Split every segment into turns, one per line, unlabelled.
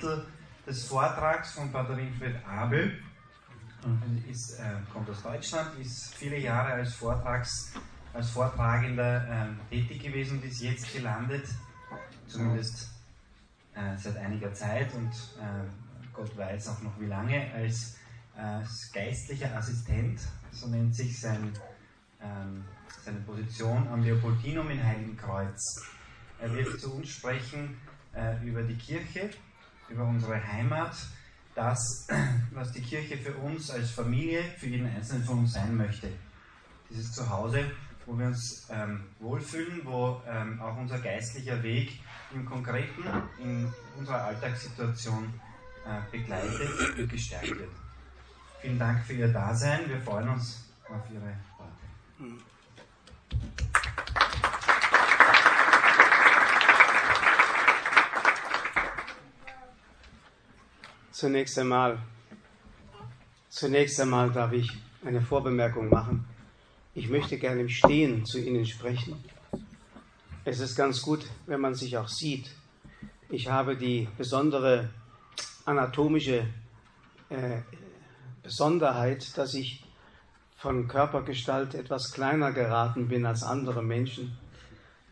Titel des Vortrags von Pater Winfried Abel. Ist, äh, kommt aus Deutschland, ist viele Jahre als, Vortrags, als Vortragender äh, tätig gewesen und ist jetzt gelandet, zumindest äh, seit einiger Zeit und äh, Gott weiß auch noch wie lange, als, als geistlicher Assistent, so nennt sich sein, ähm, seine Position am Leopoldinum in Heiligenkreuz. Er wird zu uns sprechen äh, über die Kirche, über unsere Heimat, das, was die Kirche für uns als Familie, für jeden Einzelnen von uns sein möchte. Dieses Zuhause, wo wir uns ähm, wohlfühlen, wo ähm, auch unser geistlicher Weg im Konkreten, in unserer Alltagssituation äh, begleitet und gestärkt wird. Vielen Dank für Ihr Dasein. Wir freuen uns auf Ihre Worte.
Zunächst einmal, zunächst einmal darf ich eine Vorbemerkung machen. Ich möchte gerne im Stehen zu Ihnen sprechen. Es ist ganz gut, wenn man sich auch sieht. Ich habe die besondere anatomische äh, Besonderheit, dass ich von Körpergestalt etwas kleiner geraten bin als andere Menschen.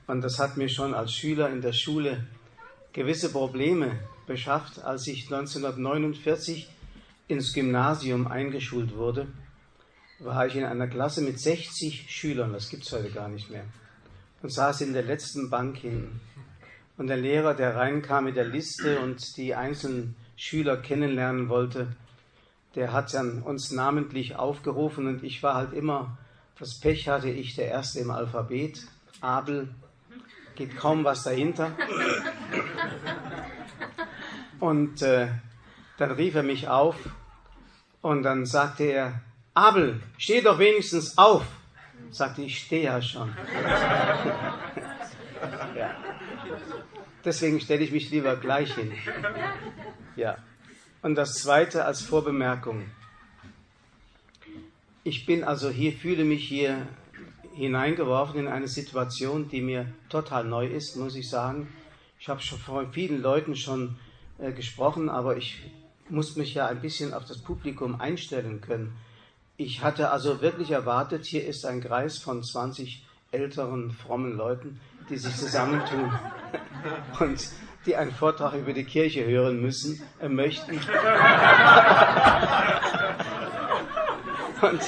Und das hat mir schon als Schüler in der Schule gewisse Probleme beschafft, als ich 1949 ins Gymnasium eingeschult wurde, war ich in einer Klasse mit 60 Schülern, das gibt es heute gar nicht mehr, und saß in der letzten Bank hinten. Und der Lehrer, der reinkam mit der Liste und die einzelnen Schüler kennenlernen wollte, der hat dann uns namentlich aufgerufen und ich war halt immer, das Pech hatte ich, der Erste im Alphabet, Abel, geht kaum was dahinter. Und äh, dann rief er mich auf und dann sagte er, Abel, steh doch wenigstens auf. Sagte ich, stehe ja schon. ja. Deswegen stelle ich mich lieber gleich hin. Ja. Und das Zweite als Vorbemerkung. Ich bin also hier, fühle mich hier hineingeworfen in eine Situation, die mir total neu ist, muss ich sagen. Ich habe schon von vielen Leuten schon äh, gesprochen, aber ich muss mich ja ein bisschen auf das Publikum einstellen können. Ich hatte also wirklich erwartet, hier ist ein Kreis von 20 älteren, frommen Leuten, die sich zusammentun und die einen Vortrag über die Kirche hören müssen, äh, möchten. und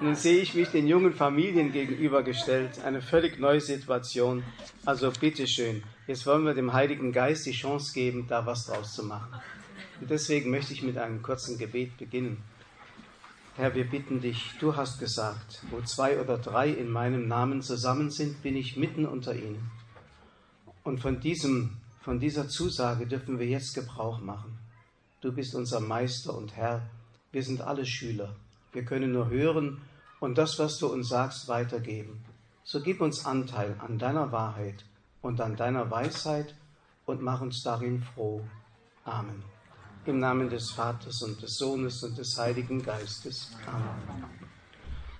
nun sehe ich mich den jungen Familien gegenübergestellt, eine völlig neue Situation. Also bitteschön, Jetzt wollen wir dem Heiligen Geist die Chance geben, da was draus zu machen. Und deswegen möchte ich mit einem kurzen Gebet beginnen. Herr, wir bitten dich, du hast gesagt, wo zwei oder drei in meinem Namen zusammen sind, bin ich mitten unter ihnen. Und von, diesem, von dieser Zusage dürfen wir jetzt Gebrauch machen. Du bist unser Meister und Herr. Wir sind alle Schüler. Wir können nur hören und das, was du uns sagst, weitergeben. So gib uns Anteil an deiner Wahrheit und an deiner Weisheit und mach uns darin froh. Amen. Im Namen des Vaters und des Sohnes und des Heiligen Geistes. Amen.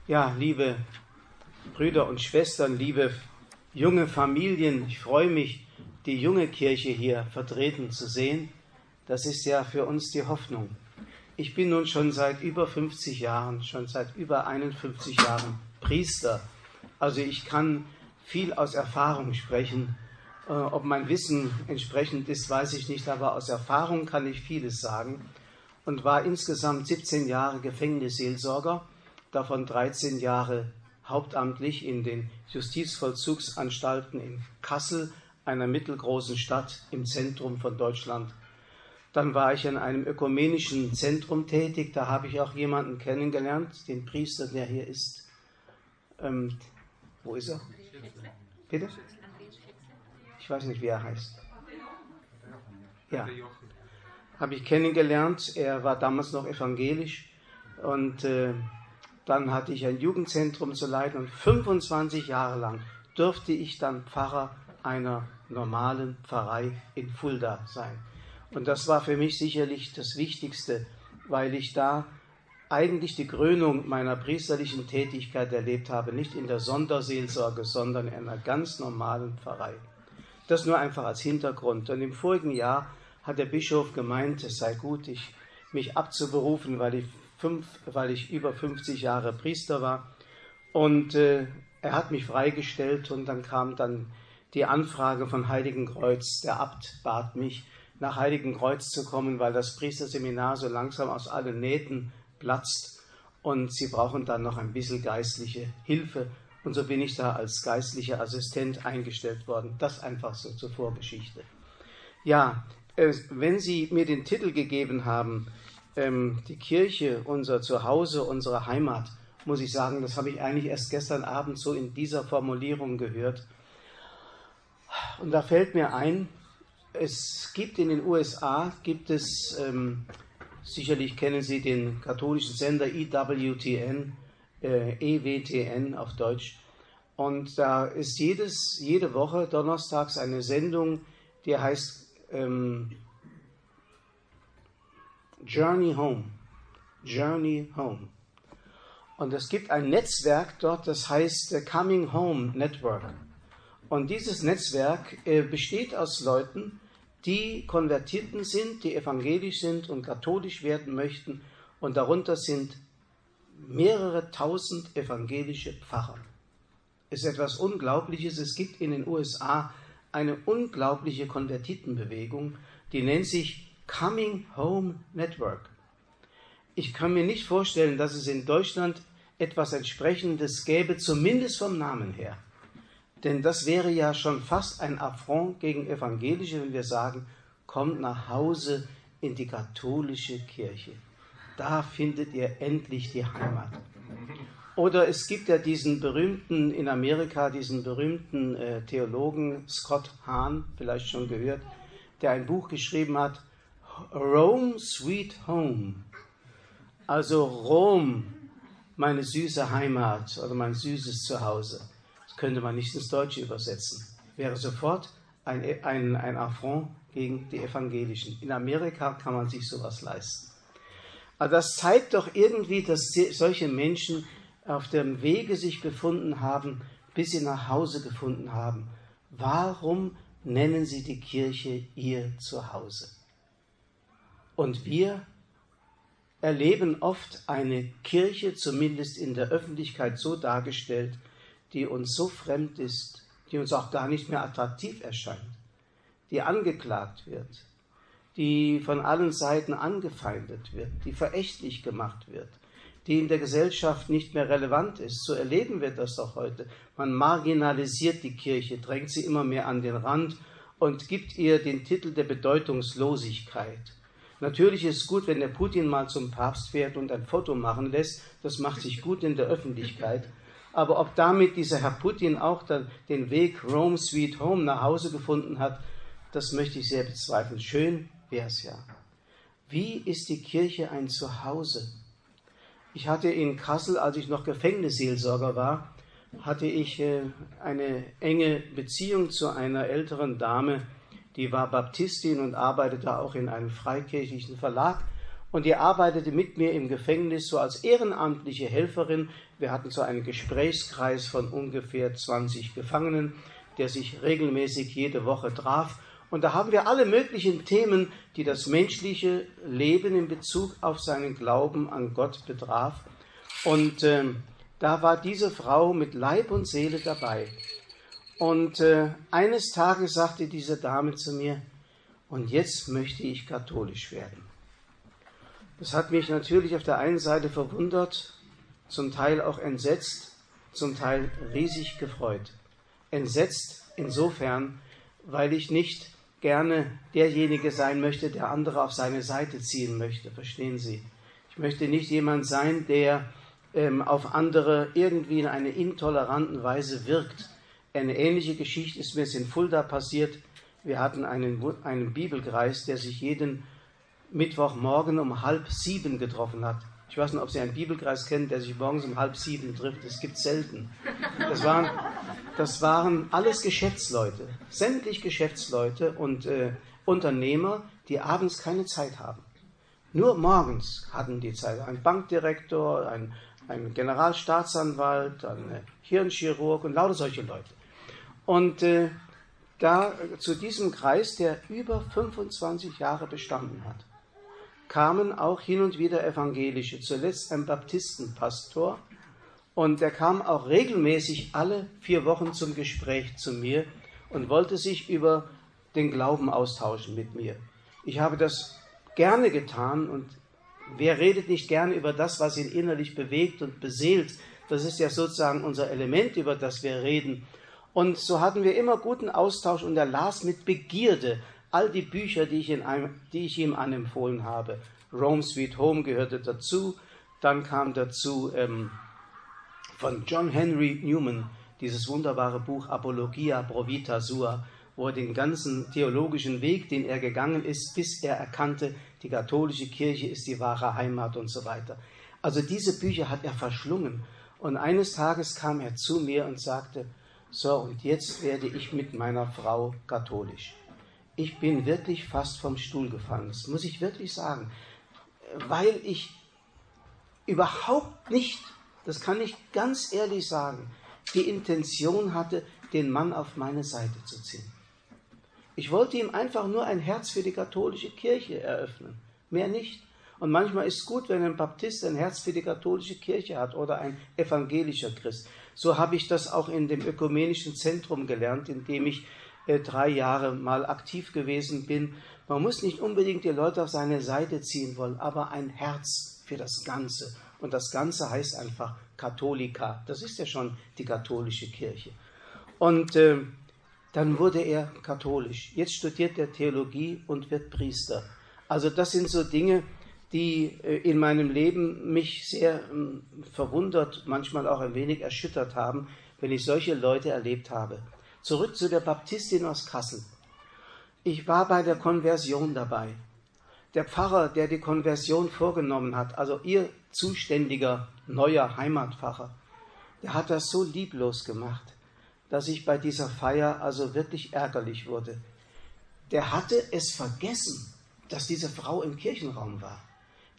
Ja, liebe Brüder und Schwestern, liebe junge Familien, ich freue mich, die junge Kirche hier vertreten zu sehen. Das ist ja für uns die Hoffnung. Ich bin nun schon seit über 50 Jahren, schon seit über 51 Jahren Priester. Also ich kann viel aus Erfahrung sprechen. Äh, ob mein Wissen entsprechend ist, weiß ich nicht, aber aus Erfahrung kann ich vieles sagen und war insgesamt 17 Jahre Gefängnisseelsorger, davon 13 Jahre hauptamtlich in den Justizvollzugsanstalten in Kassel, einer mittelgroßen Stadt im Zentrum von Deutschland. Dann war ich in einem ökumenischen Zentrum tätig, da habe ich auch jemanden kennengelernt, den Priester, der hier ist. Ähm, wo ist er? Bitte? Ich weiß nicht, wie er heißt. Ja. Habe ich kennengelernt. Er war damals noch evangelisch. Und äh, dann hatte ich ein Jugendzentrum zu leiten. Und 25 Jahre lang durfte ich dann Pfarrer einer normalen Pfarrei in Fulda sein. Und das war für mich sicherlich das Wichtigste, weil ich da eigentlich die Krönung meiner priesterlichen Tätigkeit erlebt habe, nicht in der Sonderseelsorge, sondern in einer ganz normalen Pfarrei. Das nur einfach als Hintergrund. Und im vorigen Jahr hat der Bischof gemeint, es sei gut, ich, mich abzuberufen, weil ich, fünf, weil ich über 50 Jahre Priester war. Und äh, er hat mich freigestellt und dann kam dann die Anfrage von Heiligenkreuz. Der Abt bat mich, nach Heiligenkreuz zu kommen, weil das Priesterseminar so langsam aus allen Nähten platzt und sie brauchen dann noch ein bisschen geistliche Hilfe. Und so bin ich da als geistlicher Assistent eingestellt worden. Das einfach so zur Vorgeschichte. Ja, äh, wenn Sie mir den Titel gegeben haben, ähm, die Kirche, unser Zuhause, unsere Heimat, muss ich sagen, das habe ich eigentlich erst gestern Abend so in dieser Formulierung gehört. Und da fällt mir ein, es gibt in den USA, gibt es, ähm, sicherlich kennen Sie den katholischen Sender EWTN, äh, EWTN auf Deutsch. Und da ist jedes, jede Woche donnerstags eine Sendung, die heißt ähm, Journey Home. Journey Home. Und es gibt ein Netzwerk dort, das heißt Coming Home Network. Und dieses Netzwerk äh, besteht aus Leuten, die Konvertierten sind, die evangelisch sind und katholisch werden möchten. Und darunter sind mehrere tausend evangelische Pfarrer. Es ist etwas Unglaubliches. Es gibt in den USA eine unglaubliche Konvertitenbewegung, die nennt sich Coming Home Network. Ich kann mir nicht vorstellen, dass es in Deutschland etwas Entsprechendes gäbe, zumindest vom Namen her. Denn das wäre ja schon fast ein Affront gegen Evangelische, wenn wir sagen, kommt nach Hause in die katholische Kirche. Da findet ihr endlich die Heimat. Oder es gibt ja diesen berühmten, in Amerika, diesen berühmten äh, Theologen Scott Hahn, vielleicht schon gehört, der ein Buch geschrieben hat, Rome Sweet Home. Also Rom, meine süße Heimat oder mein süßes Zuhause. Könnte man nicht ins Deutsche übersetzen. Wäre sofort ein, ein, ein Affront gegen die Evangelischen. In Amerika kann man sich sowas leisten. Aber das zeigt doch irgendwie, dass solche Menschen auf dem Wege sich befunden haben, bis sie nach Hause gefunden haben. Warum nennen sie die Kirche ihr Zuhause? Und wir erleben oft eine Kirche, zumindest in der Öffentlichkeit so dargestellt, die uns so fremd ist, die uns auch gar nicht mehr attraktiv erscheint, die angeklagt wird, die von allen Seiten angefeindet wird, die verächtlich gemacht wird, die in der Gesellschaft nicht mehr relevant ist. So erleben wir das doch heute. Man marginalisiert die Kirche, drängt sie immer mehr an den Rand und gibt ihr den Titel der Bedeutungslosigkeit. Natürlich ist es gut, wenn der Putin mal zum Papst fährt und ein Foto machen lässt. Das macht sich gut in der Öffentlichkeit. Aber ob damit dieser Herr Putin auch den Weg Rome Sweet Home nach Hause gefunden hat, das möchte ich sehr bezweifeln. Schön wäre es ja. Wie ist die Kirche ein Zuhause? Ich hatte in Kassel, als ich noch Gefängnisseelsorger war, hatte ich äh, eine enge Beziehung zu einer älteren Dame, die war Baptistin und arbeitete auch in einem freikirchlichen Verlag. Und die arbeitete mit mir im Gefängnis so als ehrenamtliche Helferin. Wir hatten so einen Gesprächskreis von ungefähr 20 Gefangenen, der sich regelmäßig jede Woche traf. Und da haben wir alle möglichen Themen, die das menschliche Leben in Bezug auf seinen Glauben an Gott betraf. Und äh, da war diese Frau mit Leib und Seele dabei. Und äh, eines Tages sagte diese Dame zu mir, und jetzt möchte ich katholisch werden. Das hat mich natürlich auf der einen Seite verwundert, zum Teil auch entsetzt, zum Teil riesig gefreut. Entsetzt insofern, weil ich nicht gerne derjenige sein möchte, der andere auf seine Seite ziehen möchte. Verstehen Sie? Ich möchte nicht jemand sein, der ähm, auf andere irgendwie in einer intoleranten Weise wirkt. Eine ähnliche Geschichte ist mir in Fulda passiert. Wir hatten einen, einen Bibelkreis, der sich jeden Mittwochmorgen um halb sieben getroffen hat. Ich weiß nicht, ob Sie einen Bibelkreis kennen, der sich morgens um halb sieben trifft. Das gibt es selten. Das waren, das waren alles Geschäftsleute, sämtlich Geschäftsleute und äh, Unternehmer, die abends keine Zeit haben. Nur morgens hatten die Zeit. Ein Bankdirektor, ein, ein Generalstaatsanwalt, ein Hirnchirurg und lauter solche Leute. Und äh, da zu diesem Kreis, der über 25 Jahre bestanden hat, kamen auch hin und wieder Evangelische, zuletzt ein Baptistenpastor, und er kam auch regelmäßig alle vier Wochen zum Gespräch zu mir und wollte sich über den Glauben austauschen mit mir. Ich habe das gerne getan und wer redet nicht gerne über das, was ihn innerlich bewegt und beseelt? Das ist ja sozusagen unser Element, über das wir reden. Und so hatten wir immer guten Austausch und er las mit Begierde all die Bücher, die ich, einem, die ich ihm anempfohlen habe. Rome Sweet Home gehörte dazu. Dann kam dazu ähm, von John Henry Newman dieses wunderbare Buch Apologia Pro Vita Sua, wo er den ganzen theologischen Weg, den er gegangen ist, bis er erkannte, die katholische Kirche ist die wahre Heimat und so weiter. Also diese Bücher hat er verschlungen. Und eines Tages kam er zu mir und sagte, so, und jetzt werde ich mit meiner Frau katholisch. Ich bin wirklich fast vom Stuhl gefallen, das muss ich wirklich sagen, weil ich überhaupt nicht, das kann ich ganz ehrlich sagen, die Intention hatte, den Mann auf meine Seite zu ziehen. Ich wollte ihm einfach nur ein Herz für die katholische Kirche eröffnen, mehr nicht. Und manchmal ist es gut, wenn ein Baptist ein Herz für die katholische Kirche hat oder ein evangelischer Christ. So habe ich das auch in dem ökumenischen Zentrum gelernt, in dem ich drei Jahre mal aktiv gewesen bin. Man muss nicht unbedingt die Leute auf seine Seite ziehen wollen, aber ein Herz für das Ganze. Und das Ganze heißt einfach Katholika. Das ist ja schon die katholische Kirche. Und äh, dann wurde er katholisch. Jetzt studiert er Theologie und wird Priester. Also das sind so Dinge, die äh, in meinem Leben mich sehr ähm, verwundert, manchmal auch ein wenig erschüttert haben, wenn ich solche Leute erlebt habe. Zurück zu der Baptistin aus Kassel. Ich war bei der Konversion dabei. Der Pfarrer, der die Konversion vorgenommen hat, also ihr zuständiger neuer Heimatpfarrer, der hat das so lieblos gemacht, dass ich bei dieser Feier also wirklich ärgerlich wurde. Der hatte es vergessen, dass diese Frau im Kirchenraum war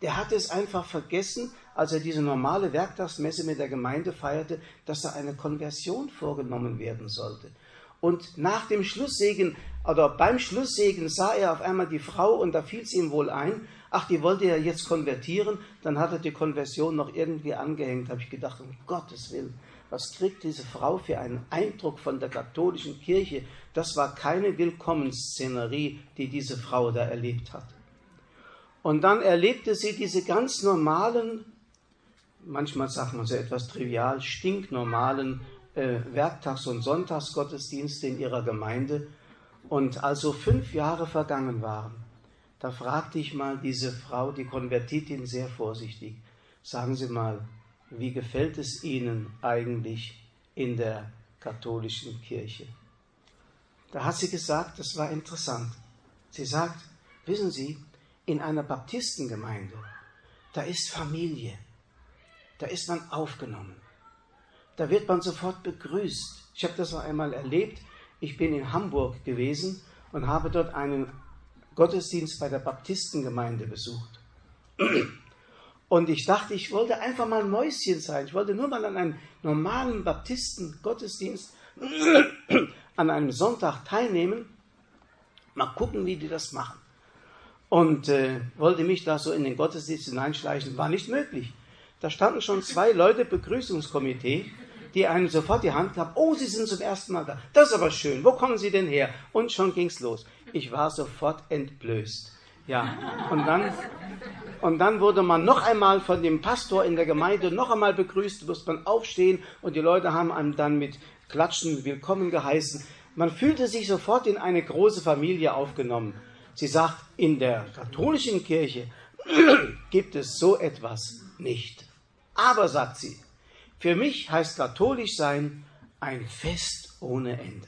der hatte es einfach vergessen, als er diese normale Werktagsmesse mit der Gemeinde feierte, dass da eine Konversion vorgenommen werden sollte. Und nach dem Schlusssegen oder beim Schlusssegen sah er auf einmal die Frau und da fiel es ihm wohl ein, ach, die wollte ja jetzt konvertieren, dann hat er die Konversion noch irgendwie angehängt. Habe ich gedacht, um Gottes Willen, was kriegt diese Frau für einen Eindruck von der katholischen Kirche? Das war keine Willkommensszenerie, die diese Frau da erlebt hat. Und dann erlebte sie diese ganz normalen, manchmal sagt man so etwas trivial, stinknormalen äh, Werktags- und Sonntagsgottesdienste in ihrer Gemeinde. Und als so fünf Jahre vergangen waren, da fragte ich mal diese Frau, die Konvertitin, sehr vorsichtig, sagen Sie mal, wie gefällt es Ihnen eigentlich in der katholischen Kirche? Da hat sie gesagt, das war interessant. Sie sagt, wissen Sie, in einer Baptistengemeinde, da ist Familie, da ist man aufgenommen, da wird man sofort begrüßt. Ich habe das noch einmal erlebt. Ich bin in Hamburg gewesen und habe dort einen Gottesdienst bei der Baptistengemeinde besucht. Und ich dachte, ich wollte einfach mal ein Mäuschen sein. Ich wollte nur mal an einem normalen Baptisten-Gottesdienst an einem Sonntag teilnehmen. Mal gucken, wie die das machen und äh, wollte mich da so in den Gottesdienst hineinschleichen. War nicht möglich. Da standen schon zwei Leute, Begrüßungskomitee, die einem sofort die Hand gaben. Oh, Sie sind zum ersten Mal da. Das ist aber schön. Wo kommen Sie denn her? Und schon ging's los. Ich war sofort entblößt. Ja, und dann, und dann wurde man noch einmal von dem Pastor in der Gemeinde noch einmal begrüßt, musste man aufstehen und die Leute haben einem dann mit Klatschen willkommen geheißen. Man fühlte sich sofort in eine große Familie aufgenommen. Sie sagt, in der katholischen Kirche gibt es so etwas nicht. Aber, sagt sie, für mich heißt katholisch sein ein Fest ohne Ende.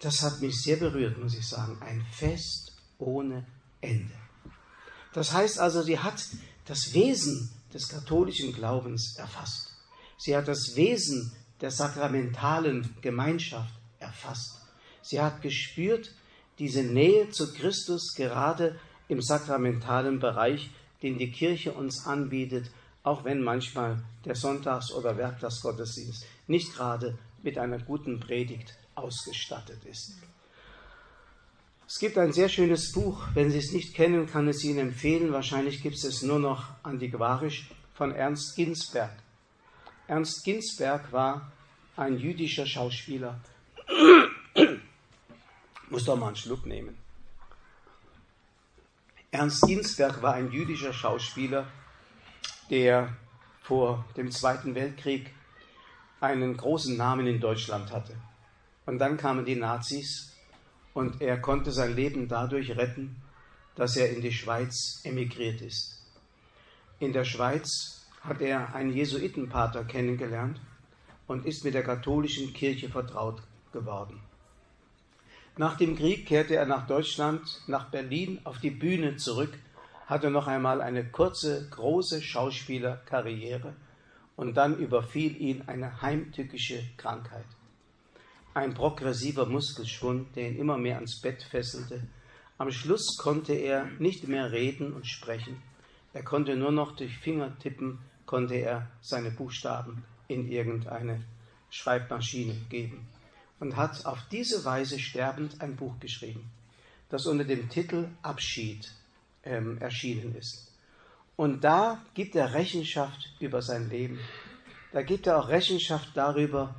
Das hat mich sehr berührt, muss ich sagen. Ein Fest ohne Ende. Das heißt also, sie hat das Wesen des katholischen Glaubens erfasst. Sie hat das Wesen der sakramentalen Gemeinschaft erfasst. Sie hat gespürt, diese Nähe zu Christus gerade im sakramentalen Bereich, den die Kirche uns anbietet, auch wenn manchmal der Sonntags- oder Werktagsgottesdienst nicht gerade mit einer guten Predigt ausgestattet ist. Es gibt ein sehr schönes Buch, wenn Sie es nicht kennen, kann es Ihnen empfehlen. Wahrscheinlich gibt es es nur noch antiquarisch von Ernst Ginsberg. Ernst Ginsberg war ein jüdischer Schauspieler. Muss doch mal einen Schluck nehmen. Ernst Ginsberg war ein jüdischer Schauspieler, der vor dem Zweiten Weltkrieg einen großen Namen in Deutschland hatte. Und dann kamen die Nazis und er konnte sein Leben dadurch retten, dass er in die Schweiz emigriert ist. In der Schweiz hat er einen Jesuitenpater kennengelernt und ist mit der katholischen Kirche vertraut geworden. Nach dem Krieg kehrte er nach Deutschland, nach Berlin auf die Bühne zurück, hatte noch einmal eine kurze, große Schauspielerkarriere und dann überfiel ihn eine heimtückische Krankheit. Ein progressiver Muskelschwund, der ihn immer mehr ans Bett fesselte. Am Schluss konnte er nicht mehr reden und sprechen. Er konnte nur noch durch Fingertippen, konnte er seine Buchstaben in irgendeine Schreibmaschine geben und hat auf diese Weise sterbend ein Buch geschrieben, das unter dem Titel Abschied ähm, erschienen ist. Und da gibt er Rechenschaft über sein Leben. Da gibt er auch Rechenschaft darüber,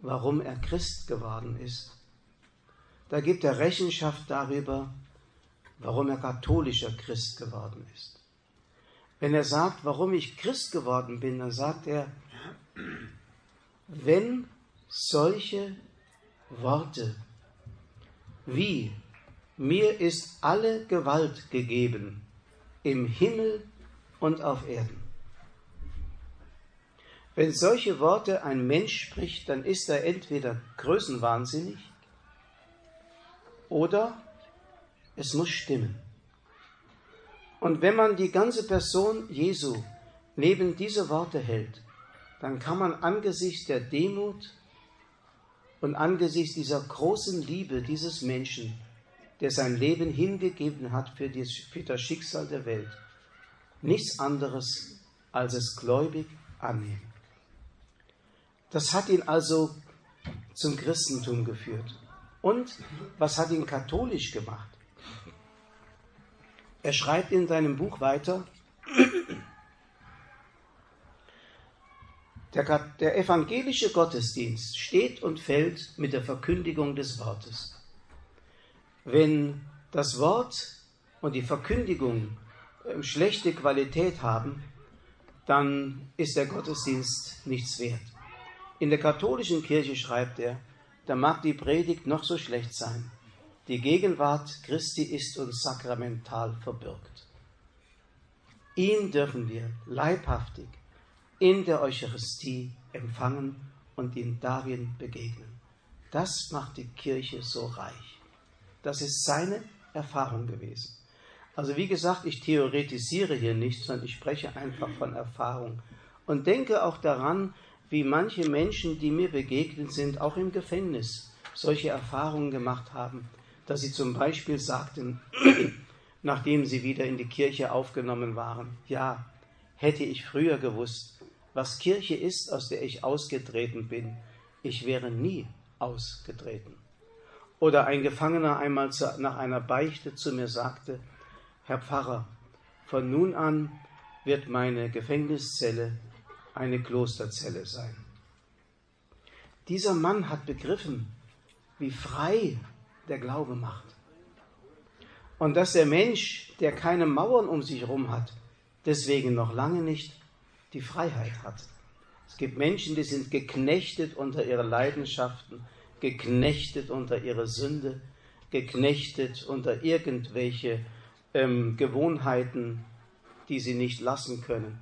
warum er Christ geworden ist. Da gibt er Rechenschaft darüber, warum er katholischer Christ geworden ist. Wenn er sagt, warum ich Christ geworden bin, dann sagt er, wenn solche Worte wie mir ist alle Gewalt gegeben im Himmel und auf Erden. Wenn solche Worte ein Mensch spricht, dann ist er entweder größenwahnsinnig oder es muss stimmen. Und wenn man die ganze Person Jesu neben diese Worte hält, dann kann man angesichts der Demut und angesichts dieser großen Liebe dieses Menschen, der sein Leben hingegeben hat für, das Schicksal der Welt, nichts anderes als es gläubig annehmen. Das hat ihn also zum Christentum geführt. Und was hat ihn katholisch gemacht? Er schreibt in seinem Buch weiter, der, der evangelische Gottesdienst steht und fällt mit der Verkündigung des Wortes. Wenn das Wort und die Verkündigung ähm, schlechte Qualität haben, dann ist der Gottesdienst nichts wert. In der katholischen Kirche schreibt er, da mag die Predigt noch so schlecht sein. Die Gegenwart Christi ist uns sakramental verbürgt. Ihn dürfen wir leibhaftig in der Eucharistie empfangen und ihm darin begegnen. Das macht die Kirche so reich. Das ist seine Erfahrung gewesen. Also wie gesagt, ich theoretisiere hier nicht, sondern ich spreche einfach von Erfahrung und denke auch daran, wie manche Menschen, die mir begegnet sind, auch im Gefängnis solche Erfahrungen gemacht haben, dass sie zum Beispiel sagten, nachdem sie wieder in die Kirche aufgenommen waren, ja, hätte ich früher gewusst, was Kirche ist, aus der ich ausgetreten bin, ich wäre nie ausgetreten. Oder ein Gefangener einmal nach einer Beichte zu mir sagte, Herr Pfarrer, von nun an wird meine Gefängniszelle eine Klosterzelle sein. Dieser Mann hat begriffen, wie frei der Glaube macht. Und dass der Mensch, der keine Mauern um sich herum hat, deswegen noch lange nicht die Freiheit hat. Es gibt Menschen, die sind geknechtet unter ihre Leidenschaften, geknechtet unter ihre Sünde, geknechtet unter irgendwelche ähm, Gewohnheiten, die sie nicht lassen können.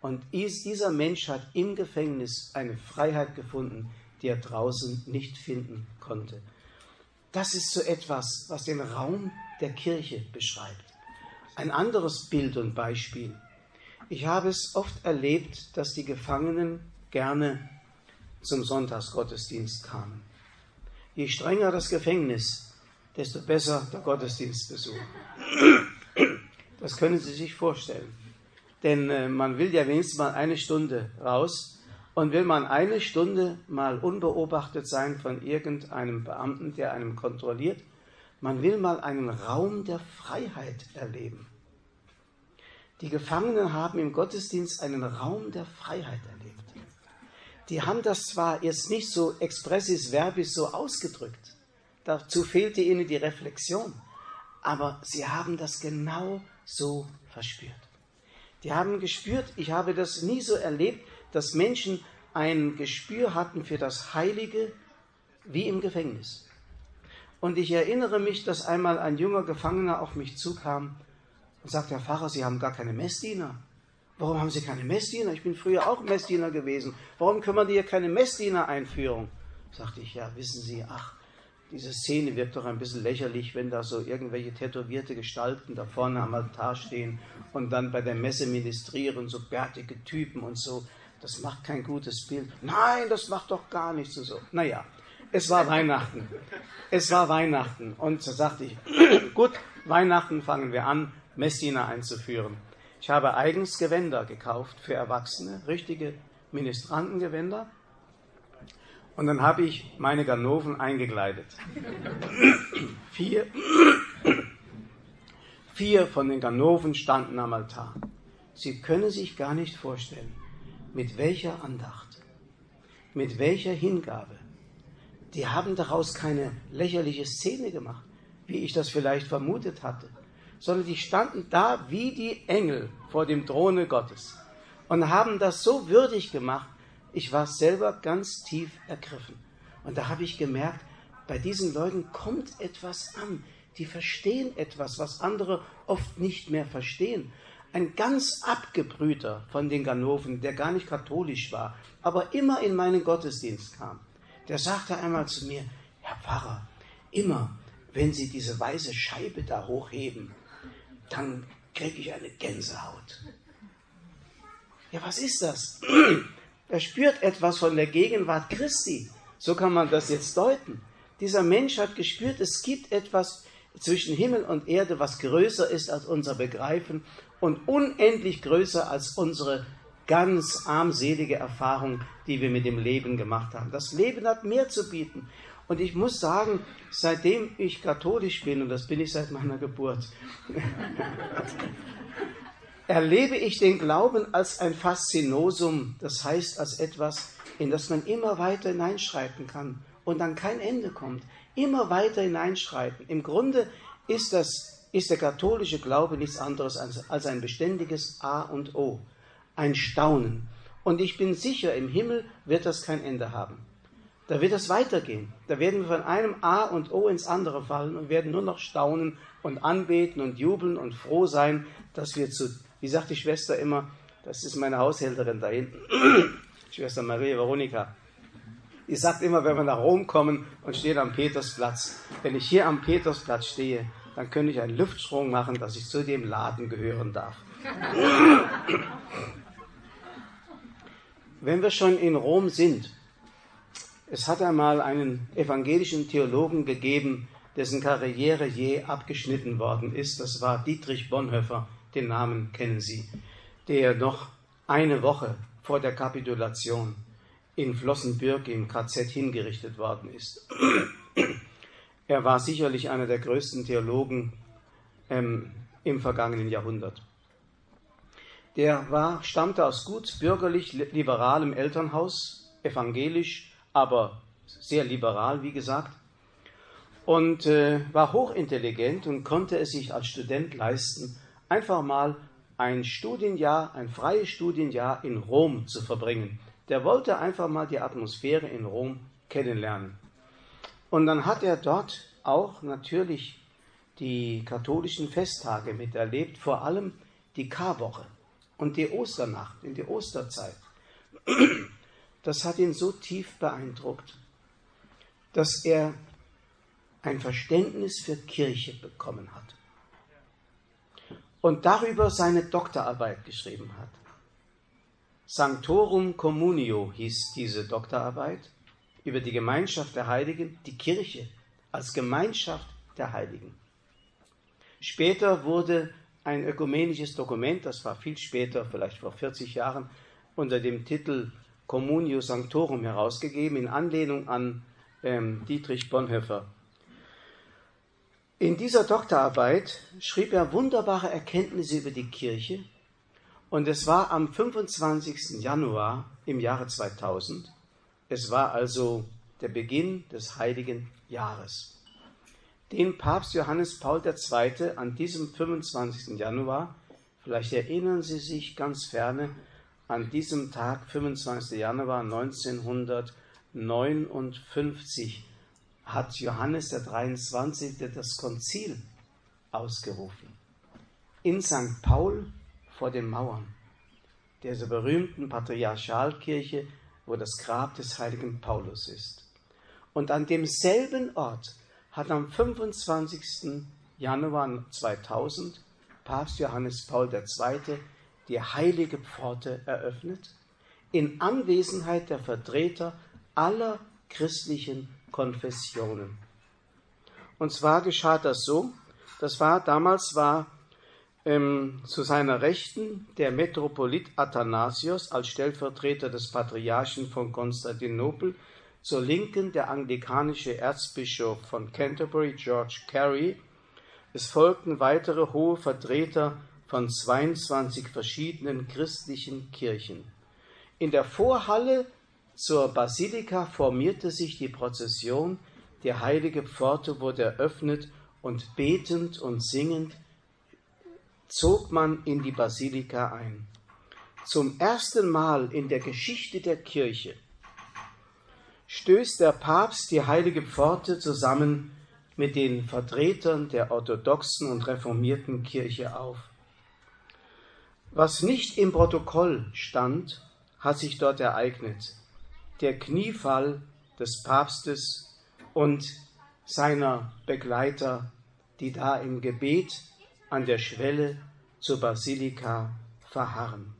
Und dieser Mensch hat im Gefängnis eine Freiheit gefunden, die er draußen nicht finden konnte. Das ist so etwas, was den Raum der Kirche beschreibt. Ein anderes Bild und Beispiel. Ich habe es oft erlebt, dass die Gefangenen gerne zum Sonntagsgottesdienst kamen. Je strenger das Gefängnis, desto besser der Gottesdienstbesuch. Das können Sie sich vorstellen. Denn äh, man will ja wenigstens mal eine Stunde raus und will man eine Stunde mal unbeobachtet sein von irgendeinem Beamten, der einem kontrolliert, man will mal einen Raum der Freiheit erleben. Die Gefangenen haben im Gottesdienst einen Raum der Freiheit erlebt. Die haben das zwar jetzt nicht so expressis verbis so ausgedrückt, dazu fehlte ihnen die Reflexion, aber sie haben das genau so verspürt. Die haben gespürt, ich habe das nie so erlebt, dass Menschen ein Gespür hatten für das Heilige wie im Gefängnis. Und ich erinnere mich, dass einmal ein junger Gefangener auf mich zukam und sagte, Herr Pfarrer, Sie haben gar keine Messdiener. Warum haben Sie keine Messdiener? Ich bin früher auch Messdiener gewesen. Warum kümmern die hier keine Messdiener-Einführung? Sagte ich, ja, wissen Sie, ach, diese Szene wirkt doch ein bisschen lächerlich, wenn da so irgendwelche tätowierte Gestalten da vorne am Altar stehen und dann bei der Messe ministrieren, so bärtige Typen und so. Das macht kein gutes Bild. Nein, das macht doch gar nichts und so. Naja, es war Weihnachten. Es war Weihnachten. Und so sagte ich, gut, Weihnachten fangen wir an, Messdiener einzuführen. Ich habe eigens Gewänder gekauft für Erwachsene, richtige Ministrantengewänder. Und dann habe ich meine Ganoven eingekleidet. Vier, vier von den Ganoven standen am Altar. Sie können sich gar nicht vorstellen, mit welcher Andacht, mit welcher Hingabe. Die haben daraus keine lächerliche Szene gemacht, wie ich das vielleicht vermutet hatte, sondern die standen da wie die Engel vor dem Throne Gottes und haben das so würdig gemacht, ich war selber ganz tief ergriffen. Und da habe ich gemerkt, bei diesen Leuten kommt etwas an. Die verstehen etwas, was andere oft nicht mehr verstehen. Ein ganz abgebrühter von den Ganoven, der gar nicht katholisch war, aber immer in meinen Gottesdienst kam, der sagte einmal zu mir, Herr Pfarrer, immer wenn Sie diese weiße Scheibe da hochheben, dann kriege ich eine Gänsehaut. Ja, was ist das? Er spürt etwas von der Gegenwart Christi. So kann man das jetzt deuten. Dieser Mensch hat gespürt, es gibt etwas zwischen Himmel und Erde, was größer ist als unser Begreifen und unendlich größer als unsere ganz armselige Erfahrung, die wir mit dem Leben gemacht haben. Das Leben hat mehr zu bieten. Und ich muss sagen, seitdem ich katholisch bin, und das bin ich seit meiner Geburt, erlebe ich den Glauben als ein Faszinosum, das heißt als etwas, in das man immer weiter hineinschreiten kann und dann kein Ende kommt. Immer weiter hineinschreiten. Im Grunde ist, das, ist der katholische Glaube nichts anderes als, als ein beständiges A und O, ein Staunen. Und ich bin sicher, im Himmel wird das kein Ende haben. Da wird es weitergehen. Da werden wir von einem A und O ins andere fallen und werden nur noch staunen und anbeten und jubeln und froh sein, dass wir zu wie sagt die Schwester immer, das ist meine Haushälterin da hinten, Schwester Maria Veronika. Die sagt immer, wenn wir nach Rom kommen und stehen am Petersplatz, wenn ich hier am Petersplatz stehe, dann könnte ich einen Luftsprung machen, dass ich zu dem Laden gehören darf. wenn wir schon in Rom sind, es hat einmal einen evangelischen Theologen gegeben, dessen Karriere je abgeschnitten worden ist. Das war Dietrich Bonhoeffer den Namen kennen Sie, der noch eine Woche vor der Kapitulation in Flossenbürg im KZ hingerichtet worden ist. Er war sicherlich einer der größten Theologen ähm, im vergangenen Jahrhundert. Der war, stammte aus gut bürgerlich-liberalem Elternhaus, evangelisch, aber sehr liberal, wie gesagt, und äh, war hochintelligent und konnte es sich als Student leisten, einfach mal ein Studienjahr, ein freies Studienjahr in Rom zu verbringen. Der wollte einfach mal die Atmosphäre in Rom kennenlernen. Und dann hat er dort auch natürlich die katholischen Festtage miterlebt, vor allem die Karwoche und die Osternacht in die Osterzeit. Das hat ihn so tief beeindruckt, dass er ein Verständnis für Kirche bekommen hat und darüber seine Doktorarbeit geschrieben hat. Sanctorum Communio hieß diese Doktorarbeit über die Gemeinschaft der Heiligen, die Kirche als Gemeinschaft der Heiligen. Später wurde ein ökumenisches Dokument, das war viel später, vielleicht vor 40 Jahren, unter dem Titel Communio Sanctorum herausgegeben in Anlehnung an ähm, Dietrich Bonhoeffer. In dieser Doktorarbeit schrieb er wunderbare Erkenntnisse über die Kirche und es war am 25. Januar im Jahre 2000. Es war also der Beginn des heiligen Jahres, den Papst Johannes Paul II. an diesem 25. Januar, vielleicht erinnern Sie sich ganz ferne, an diesem Tag, 25. Januar 1959, hat Johannes der 23. das Konzil ausgerufen. In St. Paul vor den Mauern dieser berühmten Patriarchalkirche, wo das Grab des heiligen Paulus ist. Und an demselben Ort hat am 25. Januar 2000 Papst Johannes Paul II. Die heilige Pforte eröffnet, in Anwesenheit der Vertreter aller christlichen Konfessionen. Und zwar geschah das so, das war, damals war ähm, zu seiner Rechten der Metropolit Athanasios als Stellvertreter des Patriarchen von Konstantinopel, zur Linken der anglikanische Erzbischof von Canterbury George Carey. Es folgten weitere hohe Vertreter von 22 verschiedenen christlichen Kirchen. In der Vorhalle zur Basilika formierte sich die Prozession, die heilige Pforte wurde eröffnet und betend und singend zog man in die Basilika ein. Zum ersten Mal in der Geschichte der Kirche stößt der Papst die heilige Pforte zusammen mit den Vertretern der orthodoxen und reformierten Kirche auf. Was nicht im Protokoll stand, hat sich dort ereignet. Der Kniefall des Papstes und seiner Begleiter, die da im Gebet an der Schwelle zur Basilika verharren.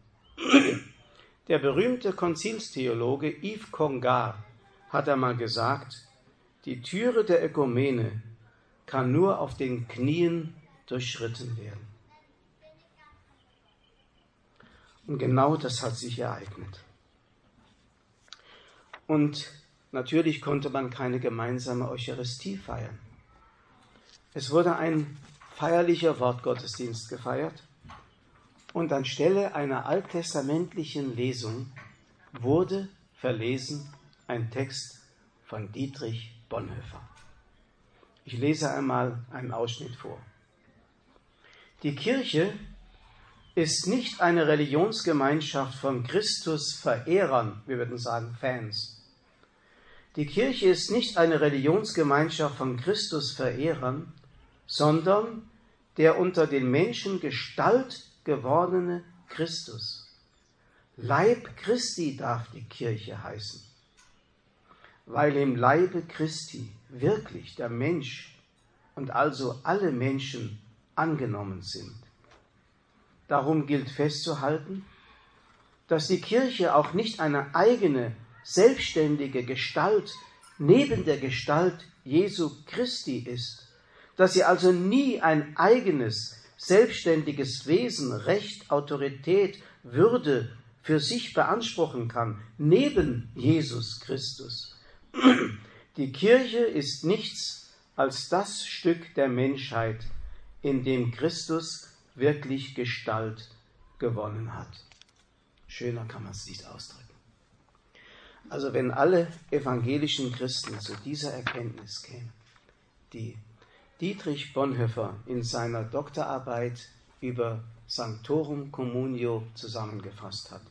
Der berühmte Konzilstheologe Yves Congar hat einmal gesagt, die Türe der Ökumene kann nur auf den Knien durchschritten werden. Und genau das hat sich ereignet. Und natürlich konnte man keine gemeinsame Eucharistie feiern. Es wurde ein feierlicher Wortgottesdienst gefeiert und anstelle einer alttestamentlichen Lesung wurde verlesen ein Text von Dietrich Bonhoeffer. Ich lese einmal einen Ausschnitt vor. Die Kirche ist nicht eine Religionsgemeinschaft von Christus-Verehrern, wir würden sagen Fans. Die Kirche ist nicht eine Religionsgemeinschaft von Christus-Verehrern, sondern der unter den Menschen Gestalt gewordene Christus. Leib Christi darf die Kirche heißen, weil im Leibe Christi wirklich der Mensch und also alle Menschen angenommen sind. Darum gilt festzuhalten, dass die Kirche auch nicht eine eigene, selbstständige Gestalt neben der Gestalt Jesu Christi ist, dass sie also nie ein eigenes, selbstständiges Wesen, Recht, Autorität, Würde für sich beanspruchen kann, neben Jesus Christus. Die Kirche ist nichts als das Stück der Menschheit, in dem Christus wirklich Gestalt gewonnen hat. Schöner kann man es nicht ausdrücken. Also wenn alle evangelischen Christen zu dieser Erkenntnis kämen, die Dietrich Bonhoeffer in seiner Doktorarbeit über Sanctorum Communio zusammengefasst hat,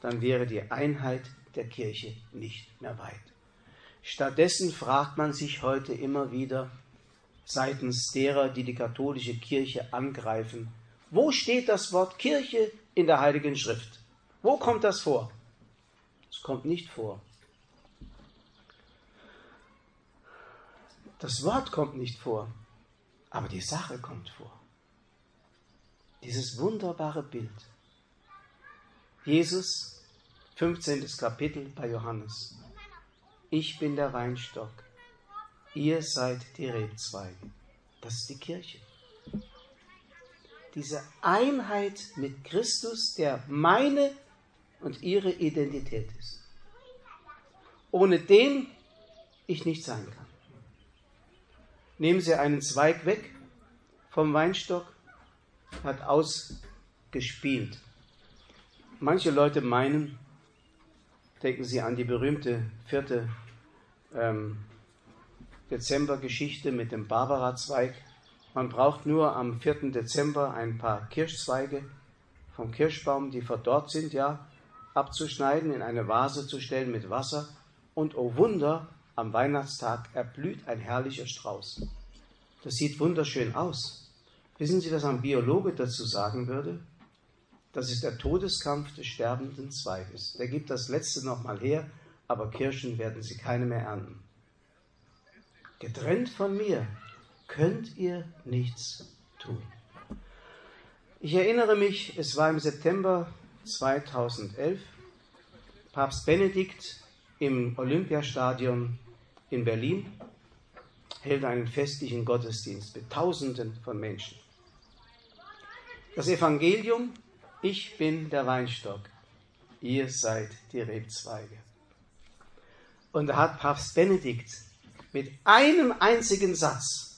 dann wäre die Einheit der Kirche nicht mehr weit. Stattdessen fragt man sich heute immer wieder seitens derer, die die katholische Kirche angreifen, wo steht das Wort Kirche in der Heiligen Schrift? Wo kommt das vor? Es kommt nicht vor. Das Wort kommt nicht vor. Aber die Sache kommt vor. Dieses wunderbare Bild. Jesus, 15. Kapitel bei Johannes. Ich bin der Weinstock, ihr seid die Rebzweige. Das ist die Kirche. Diese Einheit mit Christus, der meine und ihre Identität ist. ohne den ich nicht sein kann. Nehmen Sie einen Zweig weg vom Weinstock, hat ausgespielt. Manche Leute meinen, denken Sie an die berühmte vierte ähm, Dezember-Geschichte mit dem Barbara-Zweig. Man braucht nur am 4. Dezember ein paar Kirschzweige vom Kirschbaum, die verdorrt sind, ja, abzuschneiden, in eine Vase zu stellen mit Wasser. Und oh Wunder, am Weihnachtstag erblüht ein herrlicher Strauß. Das sieht wunderschön aus. Wissen Sie, was ein Biologe dazu sagen würde? Das ist der Todeskampf des sterbenden Zweiges. Der gibt das letzte nochmal her, aber Kirschen werden Sie keine mehr ernten. Getrennt von mir könnt ihr nichts tun. Ich erinnere mich, es war im September 2011, Papst Benedikt im Olympiastadion in Berlin hält einen festlichen Gottesdienst mit Tausenden von Menschen. Das Evangelium, ich bin der Weinstock, ihr seid die Rebzweige. Und da hat Papst Benedikt mit einem einzigen Satz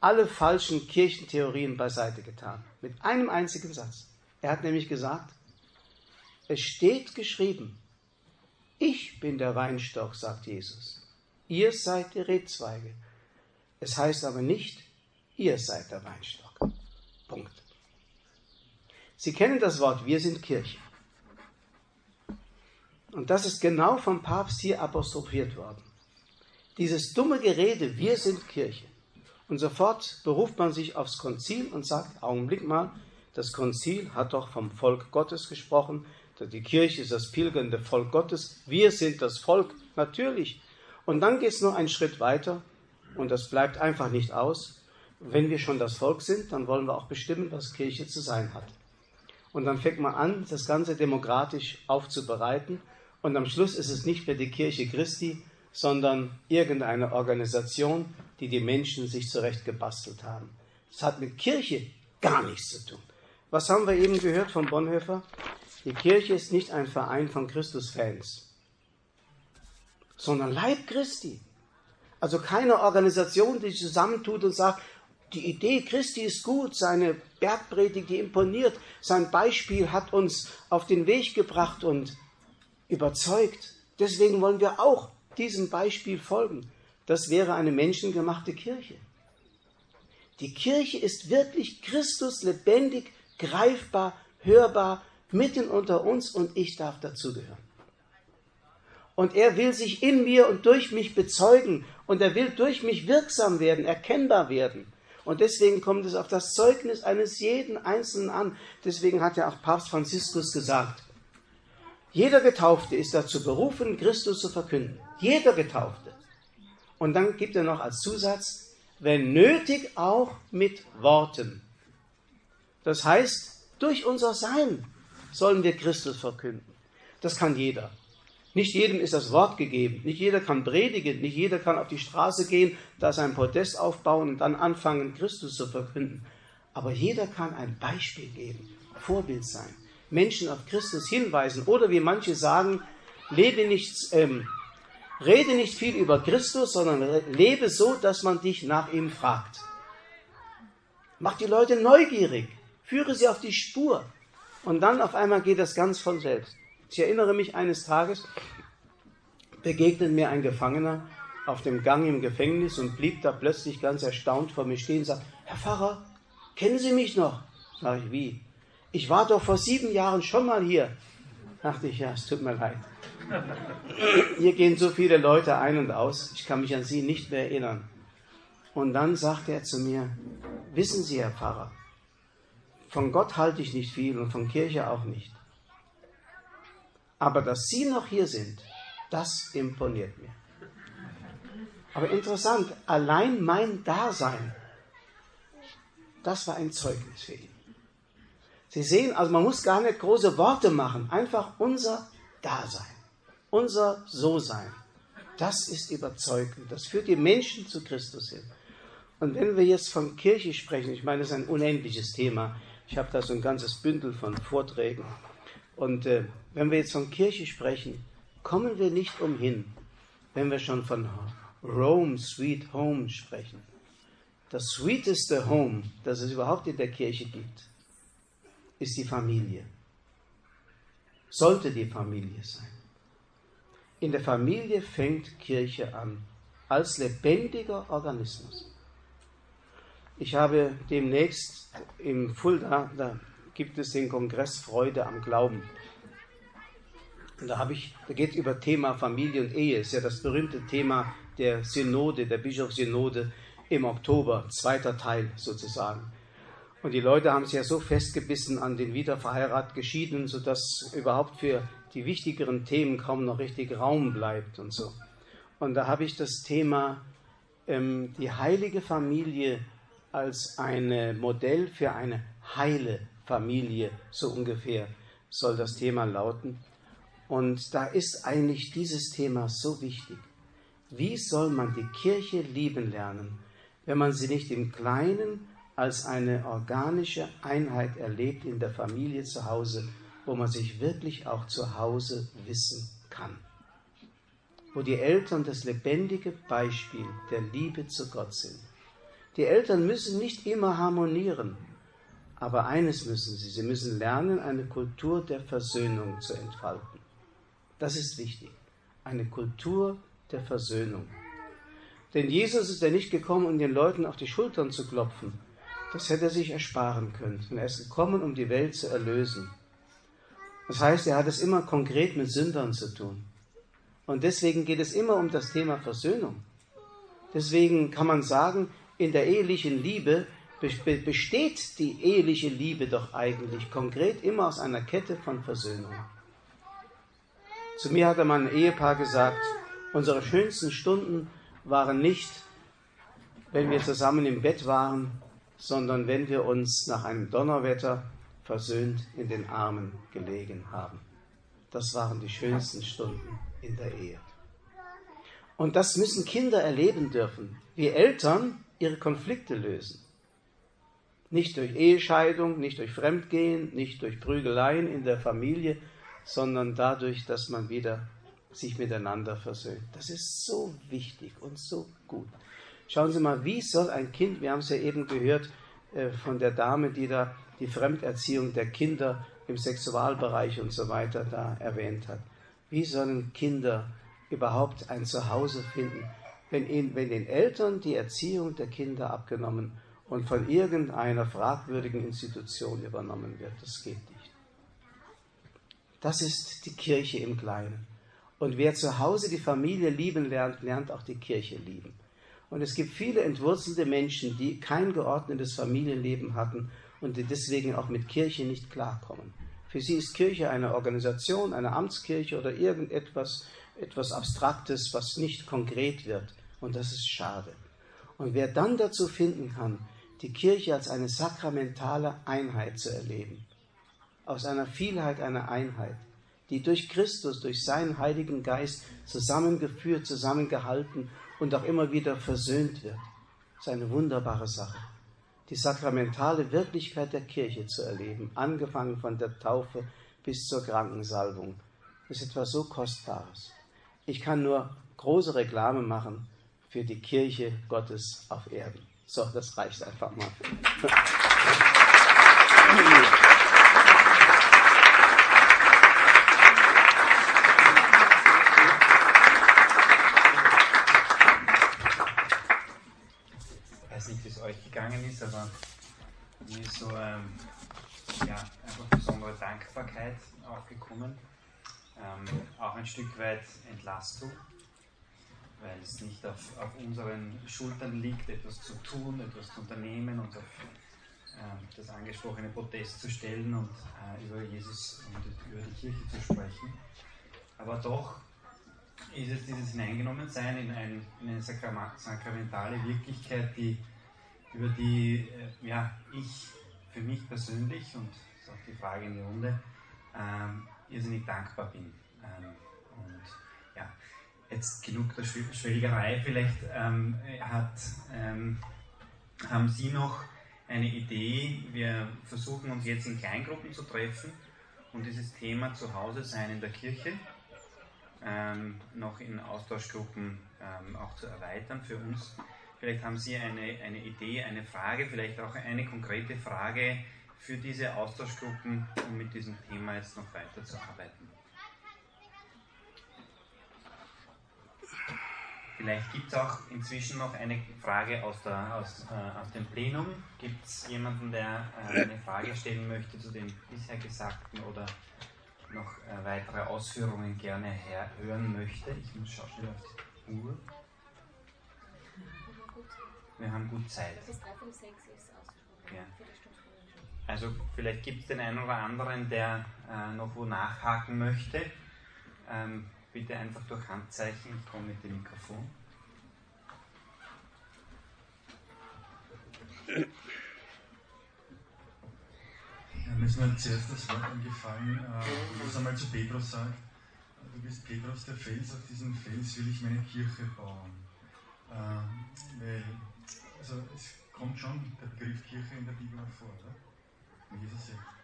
alle falschen Kirchentheorien beiseite getan. Mit einem einzigen Satz. Er hat nämlich gesagt, es steht geschrieben, ich bin der Weinstock, sagt Jesus. Ihr seid die Rebzweige. Es heißt aber nicht, ihr seid der Weinstock. Punkt. Sie kennen das Wort, wir sind Kirche. Und das ist genau vom Papst hier apostrophiert worden dieses dumme Gerede, wir sind Kirche. Und sofort beruft man sich aufs Konzil und sagt, Augenblick mal, das Konzil hat doch vom Volk Gottes gesprochen, die Kirche ist das pilgernde Volk Gottes, wir sind das Volk, natürlich. Und dann geht es noch einen Schritt weiter und das bleibt einfach nicht aus. Wenn wir schon das Volk sind, dann wollen wir auch bestimmen, was Kirche zu sein hat. Und dann fängt man an, das Ganze demokratisch aufzubereiten. Und am Schluss ist es nicht mehr die Kirche Christi, sondern irgendeine Organisation, die die Menschen sich zurechtgebastelt haben. Das hat mit Kirche gar nichts zu tun. Was haben wir eben gehört von Bonhoeffer? Die Kirche ist nicht ein Verein von Christusfans, sondern Leib Christi. Also keine Organisation, die sich zusammentut und sagt, die Idee Christi ist gut, seine Bergpredigt, die imponiert, sein Beispiel hat uns auf den Weg gebracht und überzeugt. Deswegen wollen wir auch diesem Beispiel folgen. Das wäre eine menschengemachte Kirche. Die Kirche ist wirklich Christus lebendig, greifbar, hörbar, mitten unter uns und ich darf dazugehören. Und er will sich in mir und durch mich bezeugen und er will durch mich wirksam werden, erkennbar werden. Und deswegen kommt es auf das Zeugnis eines jeden Einzelnen an. Deswegen hat ja auch Papst Franziskus gesagt, jeder Getaufte ist dazu berufen, Christus zu verkünden. Jeder Getaufte. Und dann gibt er noch als Zusatz, wenn nötig auch mit Worten. Das heißt, durch unser Sein sollen wir Christus verkünden. Das kann jeder. Nicht jedem ist das Wort gegeben. Nicht jeder kann predigen. Nicht jeder kann auf die Straße gehen, da sein Podest aufbauen und dann anfangen, Christus zu verkünden. Aber jeder kann ein Beispiel geben, Vorbild sein. Menschen auf Christus hinweisen oder wie manche sagen, lebe nicht, ähm, rede nicht viel über Christus, sondern lebe so, dass man dich nach ihm fragt. Mach die Leute neugierig, führe sie auf die Spur und dann auf einmal geht das ganz von selbst. Ich erinnere mich eines Tages, begegnet mir ein Gefangener auf dem Gang im Gefängnis und blieb da plötzlich ganz erstaunt vor mir stehen und sagt, Herr Pfarrer, kennen Sie mich noch? Sag ich, wie? ich war doch vor sieben Jahren schon mal hier. Dachte ich, ja, es tut mir leid. Hier gehen so viele Leute ein und aus, ich kann mich an sie nicht mehr erinnern. Und dann sagte er zu mir, wissen Sie, Herr Pfarrer, von Gott halte ich nicht viel und von Kirche auch nicht. Aber dass Sie noch hier sind, das imponiert mir. Aber interessant, allein mein Dasein, das war ein Zeugnis für ihn. Sie sehen, also man muss gar nicht große Worte machen, einfach unser Dasein, unser So-Sein. Das ist überzeugend. Das führt die Menschen zu Christus hin. Und wenn wir jetzt von Kirche sprechen, ich meine, das ist ein unendliches Thema. Ich habe da so ein ganzes Bündel von Vorträgen. Und äh, wenn wir jetzt von Kirche sprechen, kommen wir nicht umhin, wenn wir schon von Rome, Sweet Home sprechen. Das sweeteste Home, das es überhaupt in der Kirche gibt, ist die Familie. Sollte die Familie sein. In der Familie fängt Kirche an, als lebendiger Organismus. Ich habe demnächst im Fulda, da gibt es den Kongress Freude am Glauben. Und da, habe ich, da geht es über Thema Familie und Ehe. Ist ja das berühmte Thema der Synode, der Bischofssynode im Oktober, zweiter Teil sozusagen. Und die Leute haben sich ja so festgebissen an den wiederverheirat Geschiedenen, sodass überhaupt für die wichtigeren Themen kaum noch richtig Raum bleibt und so. Und da habe ich das Thema ähm, die heilige Familie als ein Modell für eine heile Familie, so ungefähr soll das Thema lauten. Und da ist eigentlich dieses Thema so wichtig. Wie soll man die Kirche lieben lernen, wenn man sie nicht im Kleinen als eine organische Einheit erlebt in der Familie zu Hause, wo man sich wirklich auch zu Hause wissen kann? Wo die Eltern das lebendige Beispiel der Liebe zu Gott sind. Die Eltern müssen nicht immer harmonieren, aber eines müssen sie, sie müssen lernen, eine Kultur der Versöhnung zu entfalten. Das ist wichtig. Eine Kultur der Versöhnung. Denn Jesus ist ja nicht gekommen, um den Leuten auf die Schultern zu klopfen. Das hätte er sich ersparen können. Er ist gekommen, um die Welt zu erlösen. Das heißt, er hat es immer konkret mit Sündern zu tun. Und deswegen geht es immer um das Thema Versöhnung. Deswegen kann man sagen, in der ehelichen Liebe besteht die eheliche Liebe doch eigentlich konkret immer aus einer Kette von Versöhnung. Zu mir hatte mal ein Ehepaar gesagt, unsere schönsten Stunden waren nicht, wenn wir zusammen im Bett waren, sondern wenn wir uns nach einem Donnerwetter versöhnt in den Armen gelegen haben. Das waren die schönsten Stunden in der Ehe. Und das müssen Kinder erleben dürfen, wie Eltern ihre Konflikte lösen. Nicht durch Ehescheidung, nicht durch Fremdgehen, nicht durch Prügeleien in der Familie, sondern dadurch, dass man wieder sich miteinander versöhnt. Das ist so wichtig und so gut. Schauen Sie mal, wie soll ein Kind, wir haben es ja eben gehört äh, von der Dame, die da die Fremderziehung der Kinder im Sexualbereich und so weiter da erwähnt hat. Wie sollen Kinder überhaupt ein Zuhause finden, wenn, ihnen, wenn den Eltern die Erziehung der Kinder abgenommen und von irgendeiner fragwürdigen Institution übernommen wird. Das geht nicht. Das ist die Kirche im Kleinen. Und wer zu Hause die Familie lieben lernt, lernt auch die Kirche lieben. Und es gibt viele entwurzelte Menschen, die kein geordnetes Familienleben hatten und die deswegen auch mit Kirche nicht klarkommen. Für sie ist Kirche eine Organisation, eine Amtskirche oder irgendetwas etwas Abstraktes, was nicht konkret wird. Und das ist schade. Und wer dann dazu finden kann, die Kirche als eine sakramentale Einheit zu erleben, aus einer Vielheit einer Einheit, die durch Christus, durch seinen Heiligen Geist zusammengeführt, zusammengehalten und auch immer wieder versöhnt wird. Ist eine wunderbare Sache. Die sakramentale Wirklichkeit der Kirche zu erleben, angefangen von der Taufe bis zur Krankensalbung, ist etwas so Kostbares. Ich kann nur große Reklame machen für die Kirche Gottes auf Erden. So, das reicht einfach mal.
Stück weit Entlastung weil es nicht auf, auf unseren Schultern liegt, etwas zu tun, etwas zu unternehmen und auf äh, das angesprochene Protest zu stellen und äh, über Jesus und über die Kirche zu sprechen. Aber doch ist es dieses Hineingenommensein in, ein, in eine sakramentale Wirklichkeit, die, über die äh, ja, ich für mich persönlich, und das ist auch die Frage in die Runde, ähm, irrsinnig dankbar bin. Ähm, und ja, jetzt genug der Schwelgerei. Vielleicht ähm, hat, ähm, haben Sie noch eine Idee. Wir versuchen uns jetzt in Kleingruppen zu treffen und dieses Thema Zuhause sein in der Kirche ähm, noch in Austauschgruppen ähm, auch zu erweitern für uns. Vielleicht haben Sie eine, eine Idee, eine Frage, vielleicht auch eine konkrete Frage für diese Austauschgruppen, um mit diesem Thema jetzt noch weiterzuarbeiten. Vielleicht gibt es auch inzwischen noch eine Frage aus, der, aus, äh, aus dem Plenum. Gibt es jemanden, der äh, eine Frage stellen möchte zu dem bisher Gesagten oder noch äh, weitere Ausführungen gerne hören möchte? Ich muss schauen schnell auf die Uhr. Wir haben gut Zeit. Ja. Also vielleicht gibt es den einen oder anderen, der äh, noch wo nachhaken möchte. Ähm, bitte einfach durch Handzeichen, ich komme mit dem Mikrofon.
Ja, mir ist nur zuerst das Wort eingefallen, äh, wo es einmal zu Petrus sagt, du bist Petrus der Fels, auf diesem Fels will ich meine Kirche bauen. Äh, weil, also es kommt schon der Begriff Kirche in der Bibel vor, oder? Wie Jesus sagt.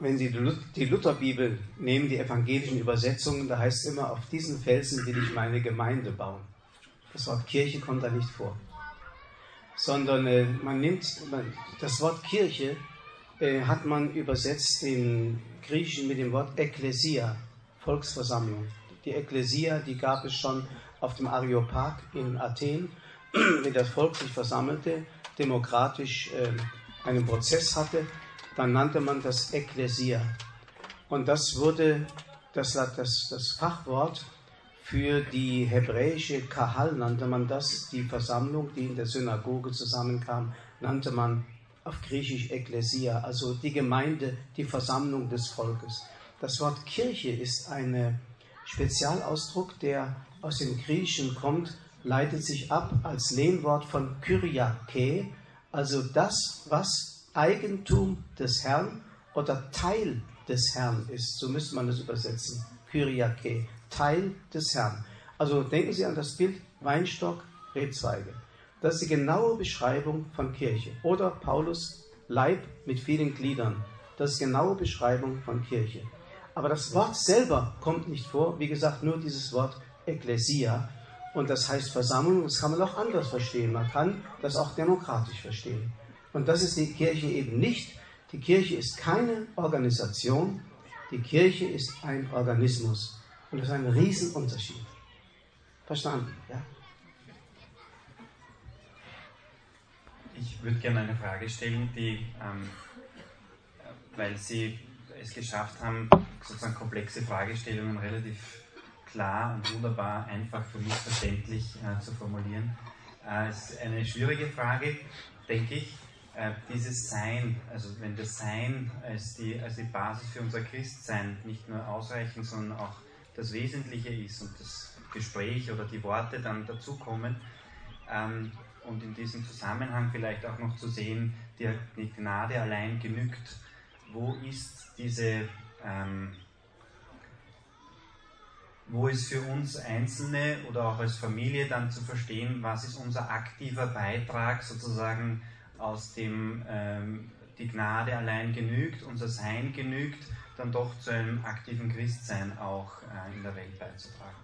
Wenn Sie die Lutherbibel nehmen, die evangelischen Übersetzungen, da heißt es immer, auf diesen Felsen will ich meine Gemeinde bauen. Das Wort Kirche kommt da nicht vor. Sondern äh, man nimmt, man, das Wort Kirche äh, hat man übersetzt im Griechischen mit dem Wort Ekklesia, Volksversammlung. Die Ekklesia, die gab es schon auf dem Areopag in Athen, wenn das Volk sich versammelte, demokratisch äh, einen Prozess hatte dann nannte man das Ekklesia. Und das wurde das, das, das Fachwort für die hebräische Kahal, nannte man das, die Versammlung, die in der Synagoge zusammenkam, nannte man auf Griechisch Ekklesia, also die Gemeinde, die Versammlung des Volkes. Das Wort Kirche ist ein Spezialausdruck, der aus dem Griechischen kommt, leitet sich ab als Lehnwort von Kyriake, also das, was Eigentum des Herrn oder Teil des Herrn ist. So müsste man das übersetzen. Kyriake, Teil des Herrn. Also denken Sie an das Bild Weinstock, Rebzweige. Das ist die genaue Beschreibung von Kirche. Oder Paulus, Leib mit vielen Gliedern. Das ist die genaue Beschreibung von Kirche. Aber das Wort selber kommt nicht vor. Wie gesagt, nur dieses Wort Ekklesia. Und das heißt Versammlung. Das kann man auch anders verstehen. Man kann das auch demokratisch verstehen. Und das ist die Kirche eben nicht. Die Kirche ist keine Organisation, die Kirche ist ein Organismus. Und das ist ein Riesenunterschied. Verstanden? Ja?
Ich würde gerne eine Frage stellen, die, ähm, weil Sie es geschafft haben, sozusagen komplexe Fragestellungen relativ klar und wunderbar, einfach für mich verständlich äh, zu formulieren. Äh, es ist eine schwierige Frage, denke ich. Äh, dieses Sein, also wenn das Sein als die, als die Basis für unser Christsein nicht nur ausreichend, sondern auch das Wesentliche ist und das Gespräch oder die Worte dann dazukommen ähm, und in diesem Zusammenhang vielleicht auch noch zu sehen, die, die Gnade allein genügt. Wo ist diese, ähm, wo ist für uns Einzelne oder auch als Familie dann zu verstehen, was ist unser aktiver Beitrag sozusagen aus dem ähm, die Gnade allein genügt, unser Sein genügt, dann doch zu einem aktiven Christsein auch äh, in der Welt beizutragen.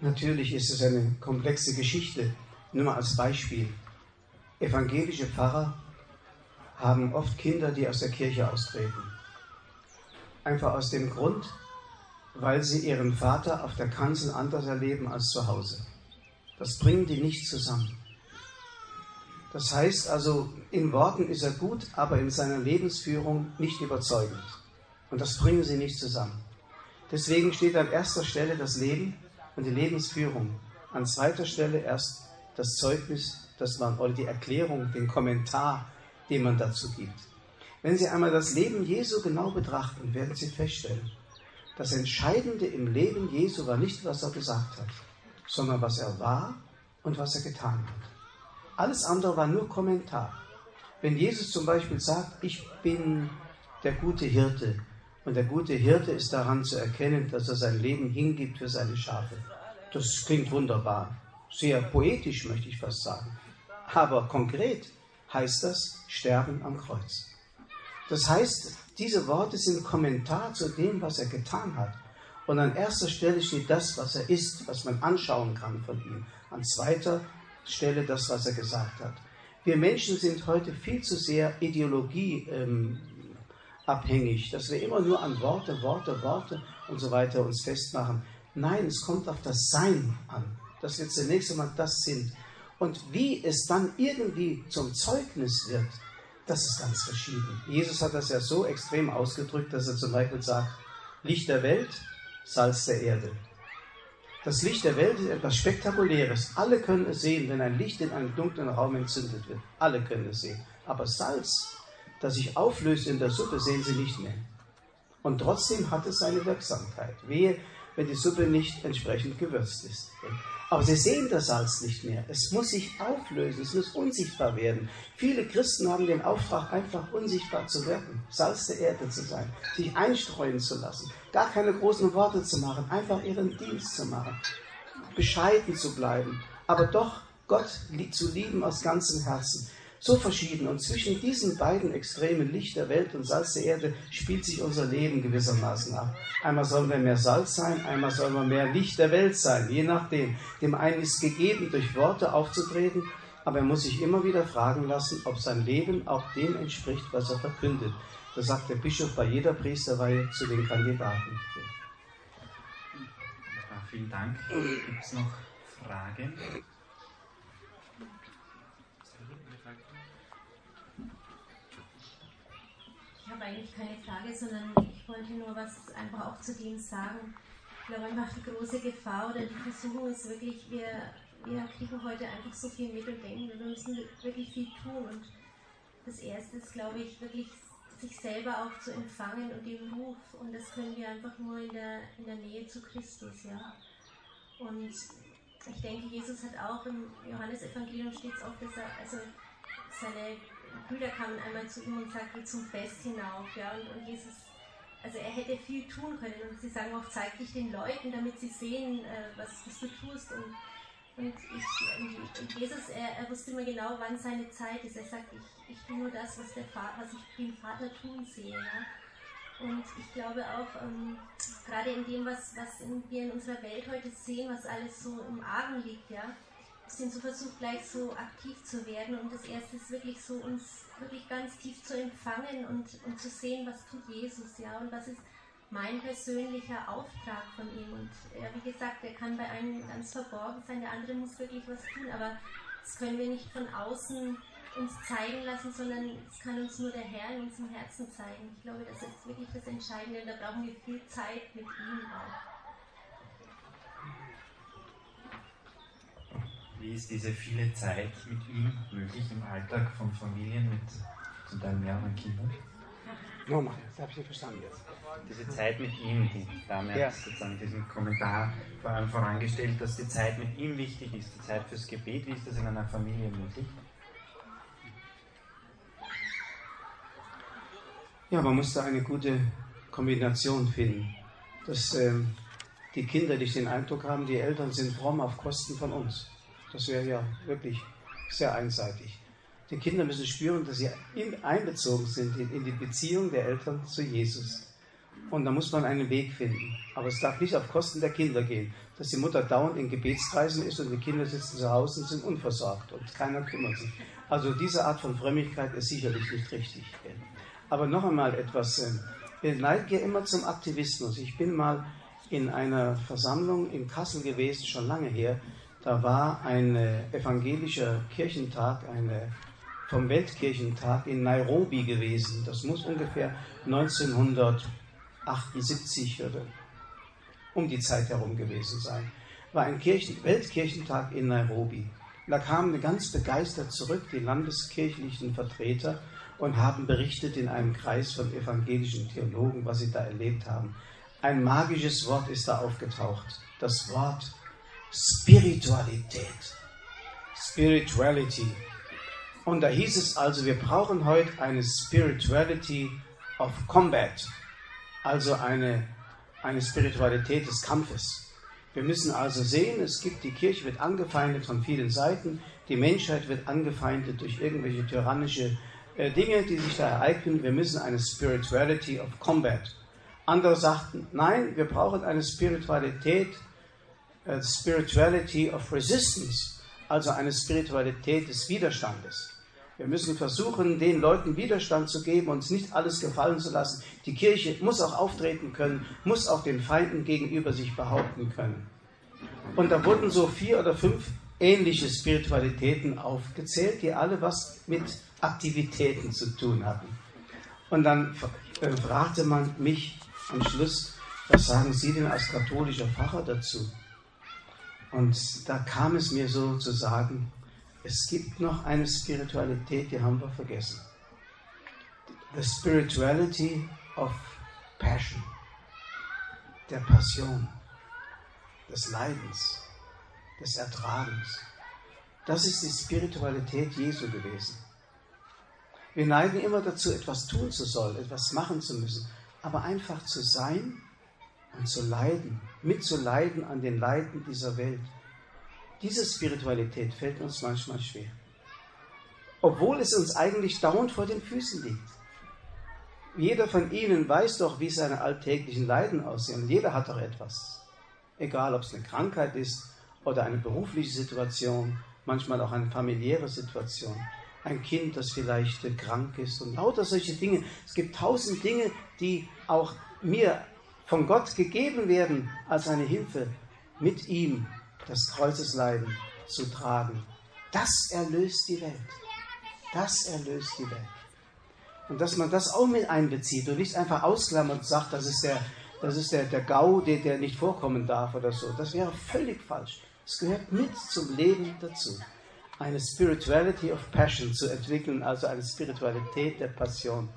Natürlich ist es eine komplexe Geschichte. Nur mal als Beispiel. Evangelische Pfarrer haben oft Kinder, die aus der Kirche austreten. Einfach aus dem Grund, weil sie ihren Vater auf der Kanzel anders erleben als zu Hause. Das bringen die nicht zusammen. Das heißt also, in Worten ist er gut, aber in seiner Lebensführung nicht überzeugend. Und das bringen sie nicht zusammen. Deswegen steht an erster Stelle das Leben und die Lebensführung. An zweiter Stelle erst das Zeugnis, das man, oder die Erklärung, den Kommentar, den man dazu gibt. Wenn Sie einmal das Leben Jesu genau betrachten, werden Sie feststellen, das Entscheidende im Leben Jesu war nicht, was er gesagt hat, sondern was er war und was er getan hat. Alles andere war nur Kommentar. Wenn Jesus zum Beispiel sagt, ich bin der gute Hirte und der gute Hirte ist daran zu erkennen, dass er sein Leben hingibt für seine Schafe. Das klingt wunderbar. Sehr poetisch möchte ich fast sagen. Aber konkret heißt das Sterben am Kreuz. Das heißt, diese Worte sind Kommentar zu dem, was er getan hat. Und an erster Stelle steht das, was er ist, was man anschauen kann von ihm. An zweiter Stelle das, was er gesagt hat. Wir Menschen sind heute viel zu sehr ideologieabhängig, ähm, dass wir immer nur an Worte, Worte, Worte und so weiter uns festmachen. Nein, es kommt auf das Sein an, dass wir zunächst einmal das sind. Und wie es dann irgendwie zum Zeugnis wird, das ist ganz verschieden. Jesus hat das ja so extrem ausgedrückt, dass er zum Beispiel sagt, Licht der Welt, Salz der Erde. Das Licht der Welt ist etwas Spektakuläres. Alle können es sehen, wenn ein Licht in einem dunklen Raum entzündet wird. Alle können es sehen. Aber Salz, das sich auflöst in der Suppe, sehen sie nicht mehr. Und trotzdem hat es seine Wirksamkeit. Wehe, wenn die Suppe nicht entsprechend gewürzt ist. Aber sie sehen das Salz nicht mehr. Es muss sich auflösen, es muss unsichtbar werden. Viele Christen haben den Auftrag, einfach unsichtbar zu werden, Salz der Erde zu sein, sich einstreuen zu lassen, gar keine großen Worte zu machen, einfach ihren Dienst zu machen, bescheiden zu bleiben, aber doch Gott zu lieben aus ganzem Herzen so verschieden. Und zwischen diesen beiden Extremen, Licht der Welt und Salz der Erde, spielt sich unser Leben gewissermaßen ab. Einmal sollen wir mehr Salz sein, einmal sollen wir mehr Licht der Welt sein, je nachdem. Dem einen ist gegeben, durch Worte aufzutreten, aber er muss sich immer wieder fragen lassen, ob sein Leben auch dem entspricht, was er verkündet. Das sagt der Bischof bei jeder Priesterweihe zu den Kandidaten.
Vielen Dank. Gibt es noch Fragen?
Habe eigentlich keine Frage, sondern ich wollte nur was einfach auch zu dem sagen. Ich glaube einfach die große Gefahr oder die Versuchung ist wirklich, wir, wir kriegen heute einfach so viel mit und denken, wir müssen wirklich viel tun. Und das Erste ist, glaube ich, wirklich sich selber auch zu empfangen und den Ruf. Und das können wir einfach nur in der, in der Nähe zu Christus, ja. Und ich denke, Jesus hat auch im Johannesevangelium steht es auch, dass er also seine Brüder kamen einmal zu ihm und sagten zum Fest hinauf. Ja, und, und Jesus, also er hätte viel tun können. Und sie sagen auch, zeig dich den Leuten, damit sie sehen, äh, was, was du tust. Und, und, ich, und Jesus, er, er, wusste immer genau, wann seine Zeit ist. Er sagt, ich, ich tue nur das, was, der Vater, was ich den Vater tun sehe. Ja? Und ich glaube auch, ähm, gerade in dem, was, was in, wir in unserer Welt heute sehen, was alles so im Argen liegt, ja, sind so versucht, gleich so aktiv zu werden. Und das erste ist wirklich so, uns wirklich ganz tief zu empfangen und, und zu sehen, was tut Jesus, ja, und was ist mein persönlicher Auftrag von ihm. Und ja, wie gesagt, der kann bei einem ganz verborgen sein, der andere muss wirklich was tun, aber das können wir nicht von außen uns zeigen lassen, sondern es kann uns nur der Herr in unserem Herzen zeigen. Ich glaube, das ist wirklich das Entscheidende und da brauchen wir viel Zeit mit ihm auch.
Wie ist diese viele Zeit mit ihm möglich im Alltag von Familien mit zum Teil mehreren Kindern?
Nochmal, das habe ich nicht verstanden jetzt.
Diese Zeit mit ihm, die Dame ja. hat sozusagen diesen Kommentar vor allem vorangestellt, dass die Zeit mit ihm wichtig ist, die Zeit fürs Gebet. Wie ist das in einer Familie möglich?
Ja, man muss da eine gute Kombination finden, dass ähm, die Kinder nicht den Eindruck haben, die Eltern sind fromm auf Kosten von uns. Das wäre ja wirklich sehr einseitig. Die Kinder müssen spüren, dass sie einbezogen sind in die Beziehung der Eltern zu Jesus. Und da muss man einen Weg finden. Aber es darf nicht auf Kosten der Kinder gehen, dass die Mutter dauernd in Gebetskreisen ist und die Kinder sitzen zu Hause und sind unversorgt und keiner kümmert sich. Also diese Art von Frömmigkeit ist sicherlich nicht richtig. Aber noch einmal etwas. Ähm, wir neigen ja immer zum Aktivismus. Ich bin mal in einer Versammlung in Kassel gewesen, schon lange her, da war ein evangelischer Kirchentag, eine, vom Weltkirchentag in Nairobi gewesen. Das muss ungefähr 1978 oder um die Zeit herum gewesen sein. War ein Kirchen, Weltkirchentag in Nairobi. Da kamen ganz begeistert zurück die landeskirchlichen Vertreter und haben berichtet in einem Kreis von evangelischen Theologen, was sie da erlebt haben. Ein magisches Wort ist da aufgetaucht. Das Wort Spiritualität. Spirituality. Und da hieß es also, wir brauchen heute eine Spirituality of Combat, also eine, eine Spiritualität des Kampfes. Wir müssen also sehen, es gibt, die Kirche wird angefeindet von vielen Seiten, die Menschheit wird angefeindet durch irgendwelche tyrannische äh, Dinge, die sich da ereignen. Wir müssen eine Spirituality of Combat. Andere sagten, nein, wir brauchen eine Spiritualität, äh, Spirituality of Resistance, also eine Spiritualität des Widerstandes. Wir müssen versuchen, den Leuten Widerstand zu geben, uns nicht alles gefallen zu lassen. Die Kirche muss auch auftreten können, muss auch den Feinden gegenüber sich behaupten können. Und da wurden so vier oder fünf ähnliche Spiritualitäten aufgezählt, die alle was mit Aktivitäten zu tun hatten. Und dann äh, fragte man mich am Schluss, was sagen Sie denn als katholischer Pfarrer dazu? Und da kam es mir so zu sagen, es gibt noch eine Spiritualität, die haben wir vergessen. The spirituality of passion, der Passion, des Leidens, des Ertragens. Das ist die Spiritualität Jesu gewesen. Wir neigen immer dazu, etwas tun zu sollen, etwas machen zu müssen, aber einfach zu sein und zu leiden, mitzuleiden an den Leiden dieser Welt. Diese Spiritualität fällt uns manchmal schwer. Obwohl es uns eigentlich dauernd vor den Füßen liegt. Jeder von Ihnen weiß doch, wie seine alltäglichen Leiden aussehen. Jeder hat doch etwas. Egal, ob es eine Krankheit ist oder eine berufliche Situation, manchmal auch eine familiäre Situation. Ein Kind, das vielleicht krank ist und lauter solche Dinge. Es gibt tausend Dinge, die auch mir von Gott gegeben werden als eine Hilfe, mit ihm das Kreuzesleiden zu tragen. Das erlöst die Welt. Das erlöst die Welt. Und dass man das auch mit einbezieht und nicht einfach ausklammert und sagt, das ist der, das ist der, der GAU, der, der nicht vorkommen darf oder so. Das wäre völlig falsch. Es gehört mit zum Leben dazu. Eine Spirituality of Passion zu entwickeln, also eine Spiritualität der Passion.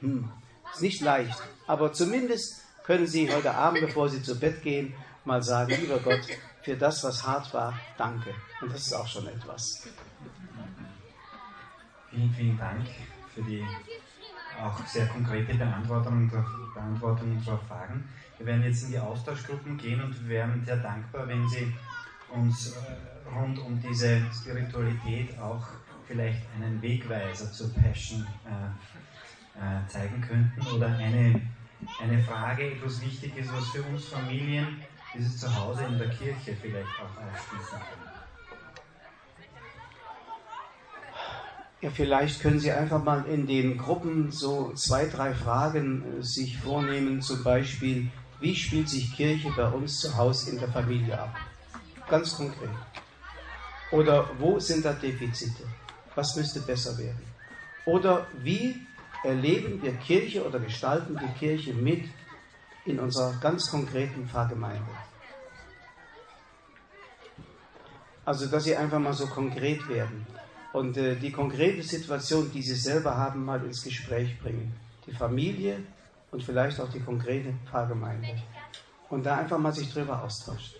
Hm. Ist nicht leicht, aber zumindest können Sie heute Abend, bevor Sie zu Bett gehen, mal sagen, lieber Gott, für das, was hart war, danke. Und das ist auch schon etwas.
Vielen, vielen Dank für die auch sehr konkrete Beantwortung, Beantwortung unserer Fragen. Wir werden jetzt in die Austauschgruppen gehen und wir wären sehr dankbar, wenn Sie uns äh, rund um diese Spiritualität auch vielleicht einen Wegweiser zur Passion äh, äh, zeigen könnten oder eine, eine Frage, etwas Wichtiges, was für uns Familien dieses Zuhause in der Kirche vielleicht auch aufschließen können.
Ja, vielleicht können Sie einfach mal in den Gruppen so zwei, drei Fragen äh, sich vornehmen, zum Beispiel, wie spielt sich Kirche bei uns zu Hause in der Familie ab? Ganz konkret. Oder wo sind da Defizite? Was müsste besser werden? Oder wie erleben wir Kirche oder gestalten die Kirche mit in unserer ganz konkreten Pfarrgemeinde. Also, dass sie einfach mal so konkret werden und äh, die konkrete Situation, die sie selber haben, mal ins Gespräch bringen. Die Familie und vielleicht auch die konkrete Pfarrgemeinde. Und da einfach mal sich drüber austauscht.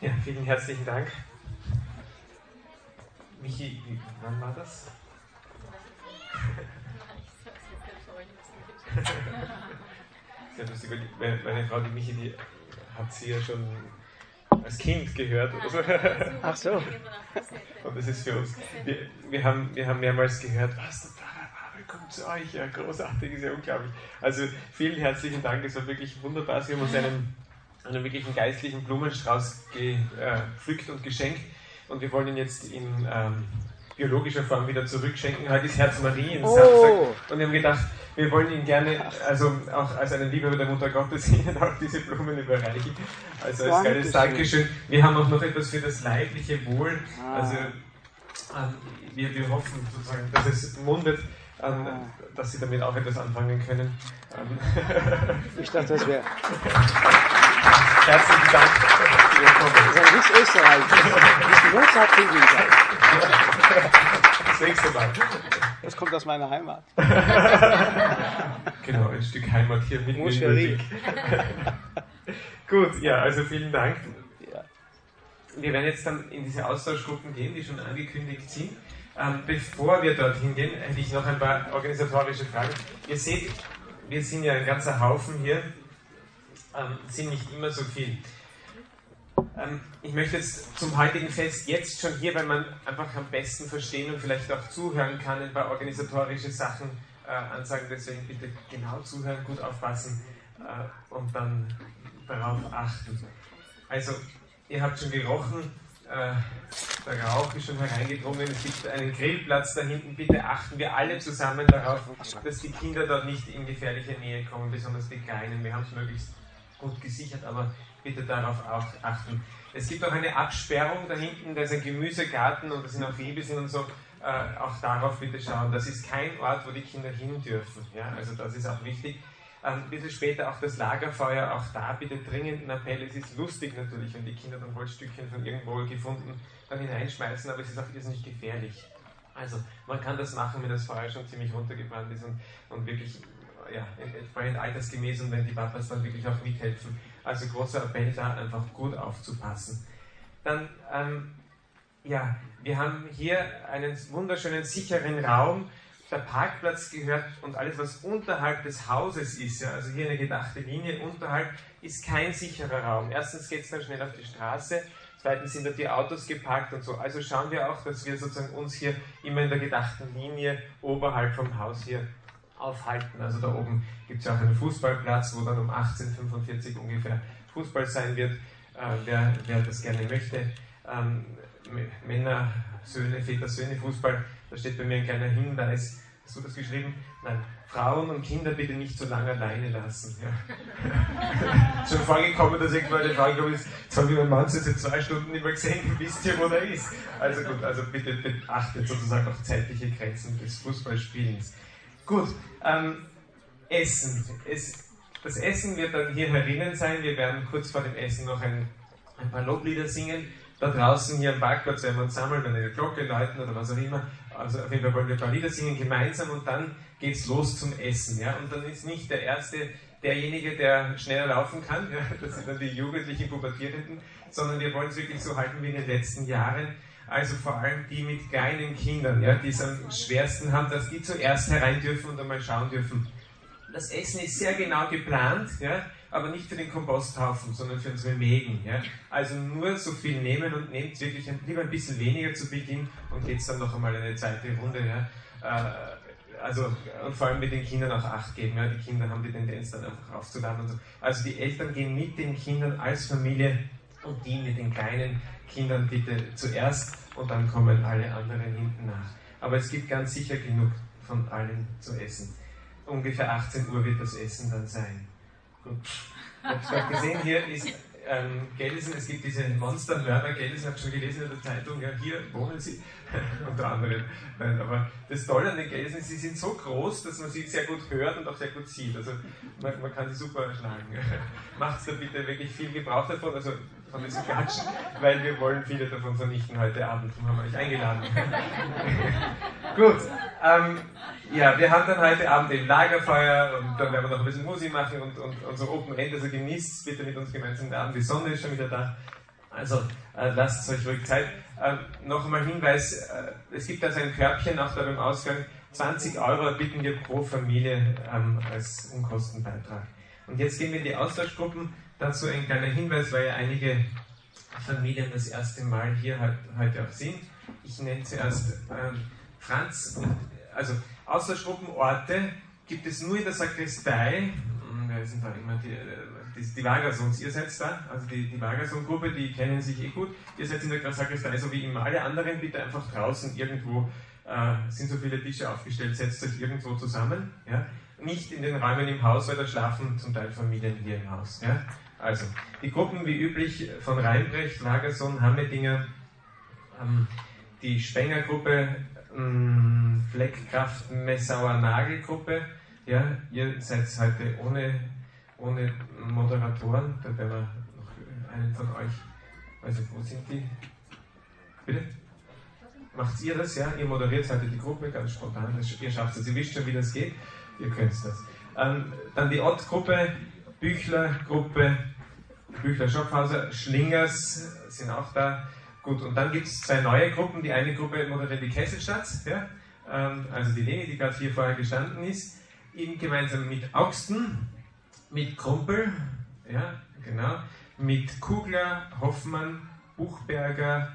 Ja, vielen herzlichen Dank. Michi, wann war das? Sehr lustig, weil meine Frau, die Michi, die hat sie ja schon als Kind gehört oder so.
Ach so.
Und das ist für uns, wir, wir, haben, wir haben mehrmals gehört, was, der Pfarrer Babel kommt zu euch, ja, großartig, ist ja unglaublich. Also vielen herzlichen Dank, es war wirklich wunderbar. Sie haben uns einen, einen wirklichen geistlichen Blumenstrauß gepflückt und geschenkt. Und wir wollen ihn jetzt in ähm, biologischer Form wieder zurückschenken. Heute ist Herz Mariens oh. Samstag. Und wir haben gedacht, wir wollen Ihnen gerne, also auch als eine Liebe der Mutter Gottes, Ihnen auch diese Blumen überreichen. Also als kleines Dankeschön. Wir haben auch noch etwas für das leibliche Wohl. Ah. Also ähm, wir, wir hoffen sozusagen, dass es mundet. Ähm, ah. dass Sie damit auch etwas anfangen können. Ähm.
Ich dachte, das wäre.
Herzlichen Dank.
Das ist nicht Österreich. Das ist Mozart
Das nächste Mal.
Das kommt aus meiner Heimat.
genau, ein Stück Heimat hier mit mir. Gut, ja, also vielen Dank. Wir werden jetzt dann in diese Austauschgruppen gehen, die schon angekündigt sind. Ähm, bevor wir dorthin gehen, hätte ich noch ein paar organisatorische Fragen. Ihr seht, wir sind ja ein ganzer Haufen hier ähm, sind nicht immer so viel. Ähm, ich möchte jetzt zum heutigen Fest jetzt schon hier, weil man einfach am besten verstehen und vielleicht auch zuhören kann, ein paar organisatorische Sachen äh, ansagen. Deswegen bitte genau zuhören, gut aufpassen äh, und dann darauf achten. Also, ihr habt schon gerochen, äh, der Rauch ist schon hereingedrungen, es gibt einen Grillplatz da hinten. Bitte achten wir alle zusammen darauf, dass die Kinder dort nicht in gefährliche Nähe kommen, besonders die Kleinen. Wir haben es möglichst gut gesichert, aber bitte darauf auch achten. Es gibt auch eine Absperrung da hinten, da ist ein Gemüsegarten und da sind auch Rehbissen und so. Äh, auch darauf bitte schauen. Das ist kein Ort, wo die Kinder hin dürfen. Ja? Also das ist auch wichtig. Ähm, ein bisschen später auch das Lagerfeuer, auch da bitte dringend ein Appell. Es ist lustig natürlich, wenn die Kinder dann Holzstückchen von irgendwo gefunden dann hineinschmeißen, aber es ist auch irrsinnig gefährlich. Also man kann das machen, wenn das Feuer schon ziemlich runtergebrannt ist und, und wirklich ja, entsprechend altersgemäß und wenn die Papas dann wirklich auch mithelfen. Also großer Appell da, einfach gut aufzupassen. Dann, ähm, ja, wir haben hier einen wunderschönen, sicheren Raum. Der Parkplatz gehört und alles, was unterhalb des Hauses ist, ja, also hier eine gedachte Linie unterhalb, ist kein sicherer Raum. Erstens geht es dann schnell auf die Straße, zweitens sind da die Autos geparkt und so. Also schauen wir auch, dass wir sozusagen uns hier immer in der gedachten Linie oberhalb vom Haus hier aufhalten. Also da oben gibt es ja auch einen Fußballplatz, wo dann um 18.45 Uhr ungefähr Fußball sein wird, äh, wer, wer das gerne möchte. Ähm, Männer, Söhne, Väter, Söhne, Fußball, da steht bei mir ein kleiner Hinweis. Hast du das geschrieben? Nein. Frauen und Kinder bitte nicht so lange alleine lassen. Ja. Schon vorgekommen, dass irgendwann eine gekommen ist, jetzt habe ich meinen Mann seit zwei Stunden nicht mehr gesehen, wisst ihr, wo er ist? Also gut, also bitte beachtet sozusagen auch zeitliche Grenzen des Fußballspielens. Gut, ähm, Essen. Es, das Essen wird dann hier herinnen sein. Wir werden kurz vor dem Essen noch ein, ein paar Loblieder singen. Da draußen hier am Parkplatz werden wir uns sammeln, wenn eine Glocke läuten oder was auch immer. Also auf jeden Fall wollen wir ein paar Lieder singen gemeinsam und dann geht es los zum Essen. Ja? Und dann ist nicht der Erste derjenige, der schneller laufen kann, ja? das sind dann die jugendlichen Pubertierenden, sondern wir wollen es wirklich so halten wie in den letzten Jahren also vor allem die mit kleinen Kindern, ja, die es am schwersten haben, dass die zuerst herein dürfen und einmal schauen dürfen. Das Essen ist sehr genau geplant, ja, aber nicht für den Komposthaufen, sondern für unsere Mägen. Ja. Also nur so viel nehmen und nehmt wirklich ein, lieber ein bisschen weniger zu Beginn und geht dann noch einmal eine zweite Runde. Ja. Äh, also, und vor allem mit den Kindern auch Acht geben. Ja. Die Kinder haben die Tendenz dann einfach aufzuladen so. Also die Eltern gehen mit den Kindern als Familie und die mit den kleinen Kindern bitte zuerst und dann kommen alle anderen hinten nach. Aber es gibt ganz sicher genug von allen zu essen. Ungefähr 18 Uhr wird das Essen dann sein. Gut. Ich habe gesehen, hier ist ähm, Gelsen, es gibt diese Monstermörder Gelsen, habe schon gelesen in der Zeitung, ja, hier wohnen sie, unter anderem. Nein, aber das Tolle an den Gelsen, sie sind so groß, dass man sie sehr gut hört und auch sehr gut sieht. Also man, man kann sie super erschlagen. Macht da bitte wirklich viel Gebrauch davon, also von diesen Klatschen, weil wir wollen viele davon vernichten heute Abend. Darum haben wir euch eingeladen. gut, ähm, ja, wir haben dann heute Abend eben Lagerfeuer und dann werden wir noch ein bisschen Musik machen und, und, und so Open End, also genießt bitte mit uns gemeinsam den Abend. Die Sonne ist schon wieder da. Also äh, lasst euch ruhig Zeit. Äh, noch einmal Hinweis, äh, es gibt also ein Körbchen auch da beim Ausgang. 20 Euro bitten wir pro Familie ähm, als Unkostenbeitrag. Und jetzt gehen wir in die Austauschgruppen. Dazu ein kleiner Hinweis, weil ja einige Familien das erste Mal hier heute auch sind. Ich nenne zuerst ähm, Franz also Austauschgruppenorte gibt es nur in der Sakristei. Hm, wer sind da immer die, die, die Wagersons? Ihr seid da, also die, die Wagerson-Gruppe, die kennen sich eh gut. Ihr seid in der Sakristei, so wie immer alle anderen, bitte einfach draußen irgendwo, äh, sind so viele Tische aufgestellt, setzt euch irgendwo zusammen. Ja? Nicht in den Räumen im Haus, weil da schlafen zum Teil Familien hier im Haus. Ja? Also, die Gruppen wie üblich von Reinbrecht, Lagerson, Hammedinger, ähm, die Spenger-Gruppe, ähm, Fleckkraft, Messauer Nagelgruppe. Ja, ihr seid heute ohne, ohne Moderatoren, da werden wir noch einen von euch, also wo sind die? Bitte? Macht ihr das, ja? Ihr moderiert heute die Gruppe ganz spontan, ihr schafft es, ihr wisst schon, wie das geht, ihr könnt das. Ähm, dann die Ott-Gruppe, Büchler-Gruppe, Büchler Schopfhauser, Schlingers sind auch da. Gut, und dann gibt es zwei neue Gruppen. Die eine Gruppe moderiert die Kesselstadt, ja? Ähm, also die Leni, die gerade hier vorher gestanden ist, eben gemeinsam mit Augsten, mit Krumpel, ja, genau, mit Kugler, Hoffmann, Buchberger,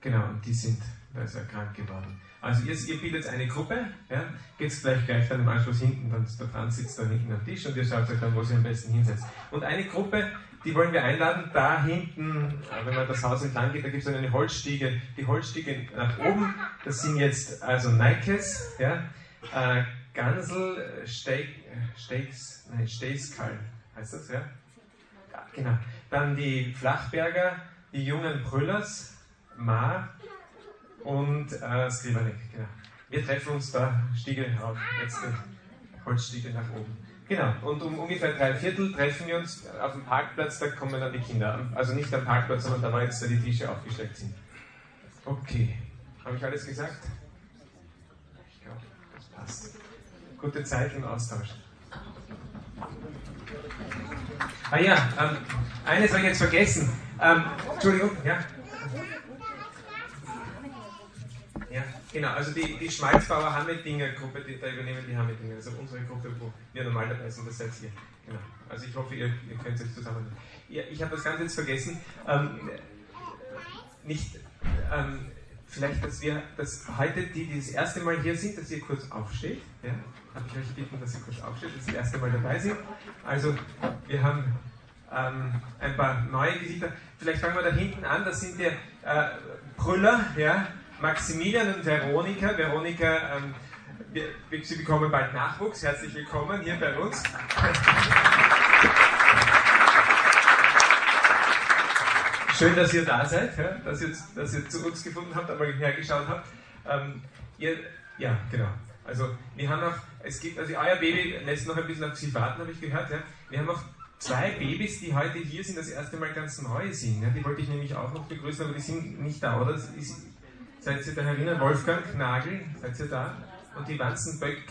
genau, und die sind, da ist er krank geworden. Also ihr, ihr bildet eine Gruppe, ja, geht gleich gleich dann im Anschluss hinten, dann der Franz sitzt da hinten am Tisch und ihr schaut euch dann, wo sie am besten hinsetzt. Und eine Gruppe, die wollen wir einladen, da hinten, wenn man das Haus entlang geht, da gibt es eine Holzstiege, die Holzstiege nach oben, das sind jetzt also Nikes, ja, äh, Gansel, Steak, Steaks, nein, Steiskal heißt das, ja? ja? Genau. Dann die Flachberger, die jungen Brüllers, Ma, und äh, Skrivanek, genau. Wir treffen uns da Stiege rauf, letzte Holzstiege nach oben. Genau, und um ungefähr drei Viertel treffen wir uns auf dem Parkplatz, da kommen dann die Kinder. Also nicht am Parkplatz, sondern da, wo jetzt die Tische aufgestellt sind. Okay, habe ich alles gesagt? Ich glaube, das passt. Gute Zeit im Austausch. Ah ja, ähm, eines habe ich jetzt vergessen. Ähm, Entschuldigung, ja. Ja, genau. Also die, die Schmalzbauer Hammetdinger Gruppe, die da übernehmen die Hammetdinger. Also unsere Gruppe, wo wir normal dabei sind, das seid ihr. Genau. Also ich hoffe, ihr, ihr könnt euch zusammen. Ja, ich habe das Ganze jetzt vergessen. Ähm, nicht, ähm, vielleicht, dass wir, dass heute die, die das erste Mal hier sind, dass ihr kurz aufsteht. Ja? Habe ich euch gebeten, dass ihr kurz aufsteht, dass ihr das erste Mal dabei sind. Also wir haben ähm, ein paar neue Gesichter. Vielleicht fangen wir da hinten an. Das sind die äh, Brüller, ja. Maximilian und Veronika. Veronika, ähm, wir, Sie bekommen bald Nachwuchs. Herzlich willkommen hier bei uns. Schön, dass ihr da seid, ja, dass, ihr, dass ihr zu uns gefunden habt, einmal hergeschaut habt. Ähm, ihr, ja, genau. Also wir haben noch, es gibt, also euer Baby lässt noch ein bisschen auf sich warten, habe ich gehört. Ja. Wir haben auch zwei Babys, die heute hier sind, das erste Mal ganz neu sind. Ja. Die wollte ich nämlich auch noch begrüßen, aber die sind nicht da, oder? Ist, seid ihr da erinnern? Wolfgang Nagel, seid ihr da? Und die Wanzenböck,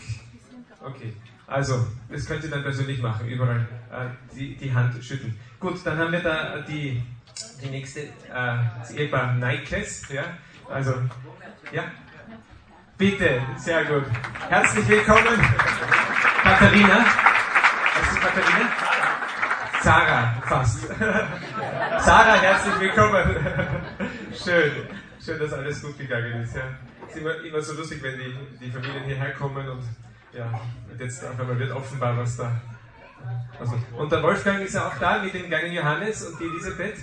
okay. Also, das könnt ihr dann persönlich machen, überall äh, die, die Hand schütteln. Gut, dann haben wir da die die nächste, äh, das Ehepaar Nikes, ja, also, ja, bitte, sehr gut. Herzlich willkommen, Katharina. Heißt du Katharina? Sarah, fast. Sarah, herzlich willkommen. Schön, schön, dass alles gut gegangen ist. Ja. Es ist immer, immer so lustig, wenn die, die Familien hierher kommen und ja, und jetzt auf einmal wird offenbar, was da. Also, und der Wolfgang ist ja auch da mit dem kleinen Johannes und die Elisabeth.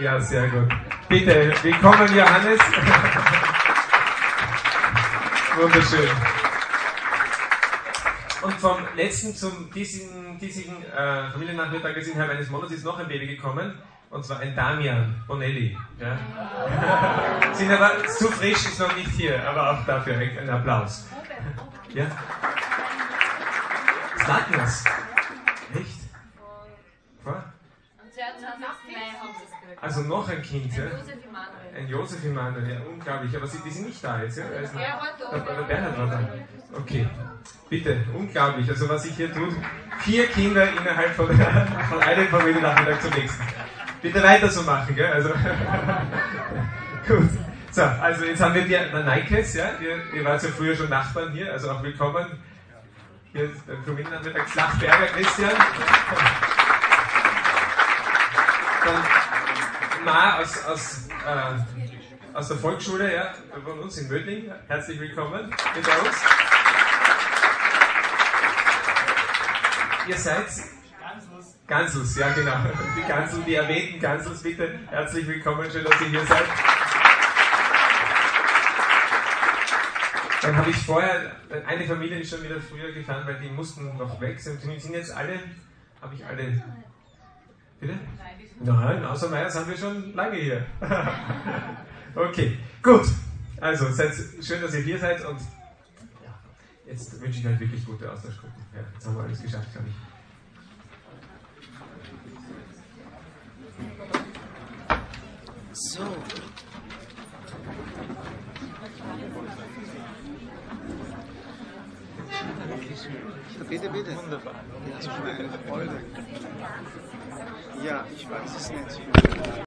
Ja, sehr gut. Bitte, willkommen Johannes. Wunderschön. Und vom letzten zum diesigen, diesigen äh, Familiennachmittag ist innerhalb eines Monats ist noch ein Baby gekommen. Und zwar ein Damian Bonelli. Ja. Sind aber zu frisch, ist noch nicht hier, aber auch dafür ein Applaus. Ja? Slatnas. Echt? Vor? Also noch ein Kind, ja? Ein Josef Emanuel, ja, unglaublich. Aber sie, die sind nicht da jetzt, ja? Also, der Bernhard war da. Okay, bitte, unglaublich. Also was ich hier tue, vier Kinder innerhalb von, von einem Familiennachmittag zum nächsten. Bitte weiter so machen, gell? Also, gut. So, also jetzt haben wir die Nikes, ja? Ihr, ihr wart ja früher schon Nachbarn hier, also auch willkommen. Hier ist beim Familiennachmittag Flachberger Christian. Dann Ma aus, aus, äh, aus der Volksschule, ja, von uns in Mödling. Herzlich willkommen mit uns. Ihr seid Gansels. Ja genau. Die Gansel, die erwähnten Gansels, bitte herzlich willkommen, schön, dass ihr hier seid. Dann habe ich vorher, eine Familie ist schon wieder früher gefahren, weil die mussten noch weg. Sind sind jetzt alle, habe ich alle Bitte? Nein, außer Meier sind wir schon lange hier. okay, gut. Also, schön, dass ihr hier seid und jetzt wünsche ich euch wirklich gute Austauschgruppen. Ja, jetzt haben wir alles geschafft, glaube ich.
So. Bitte, bitte. Wunderbar. Das ist mir eine Freude. Ja, ich weiß es nicht.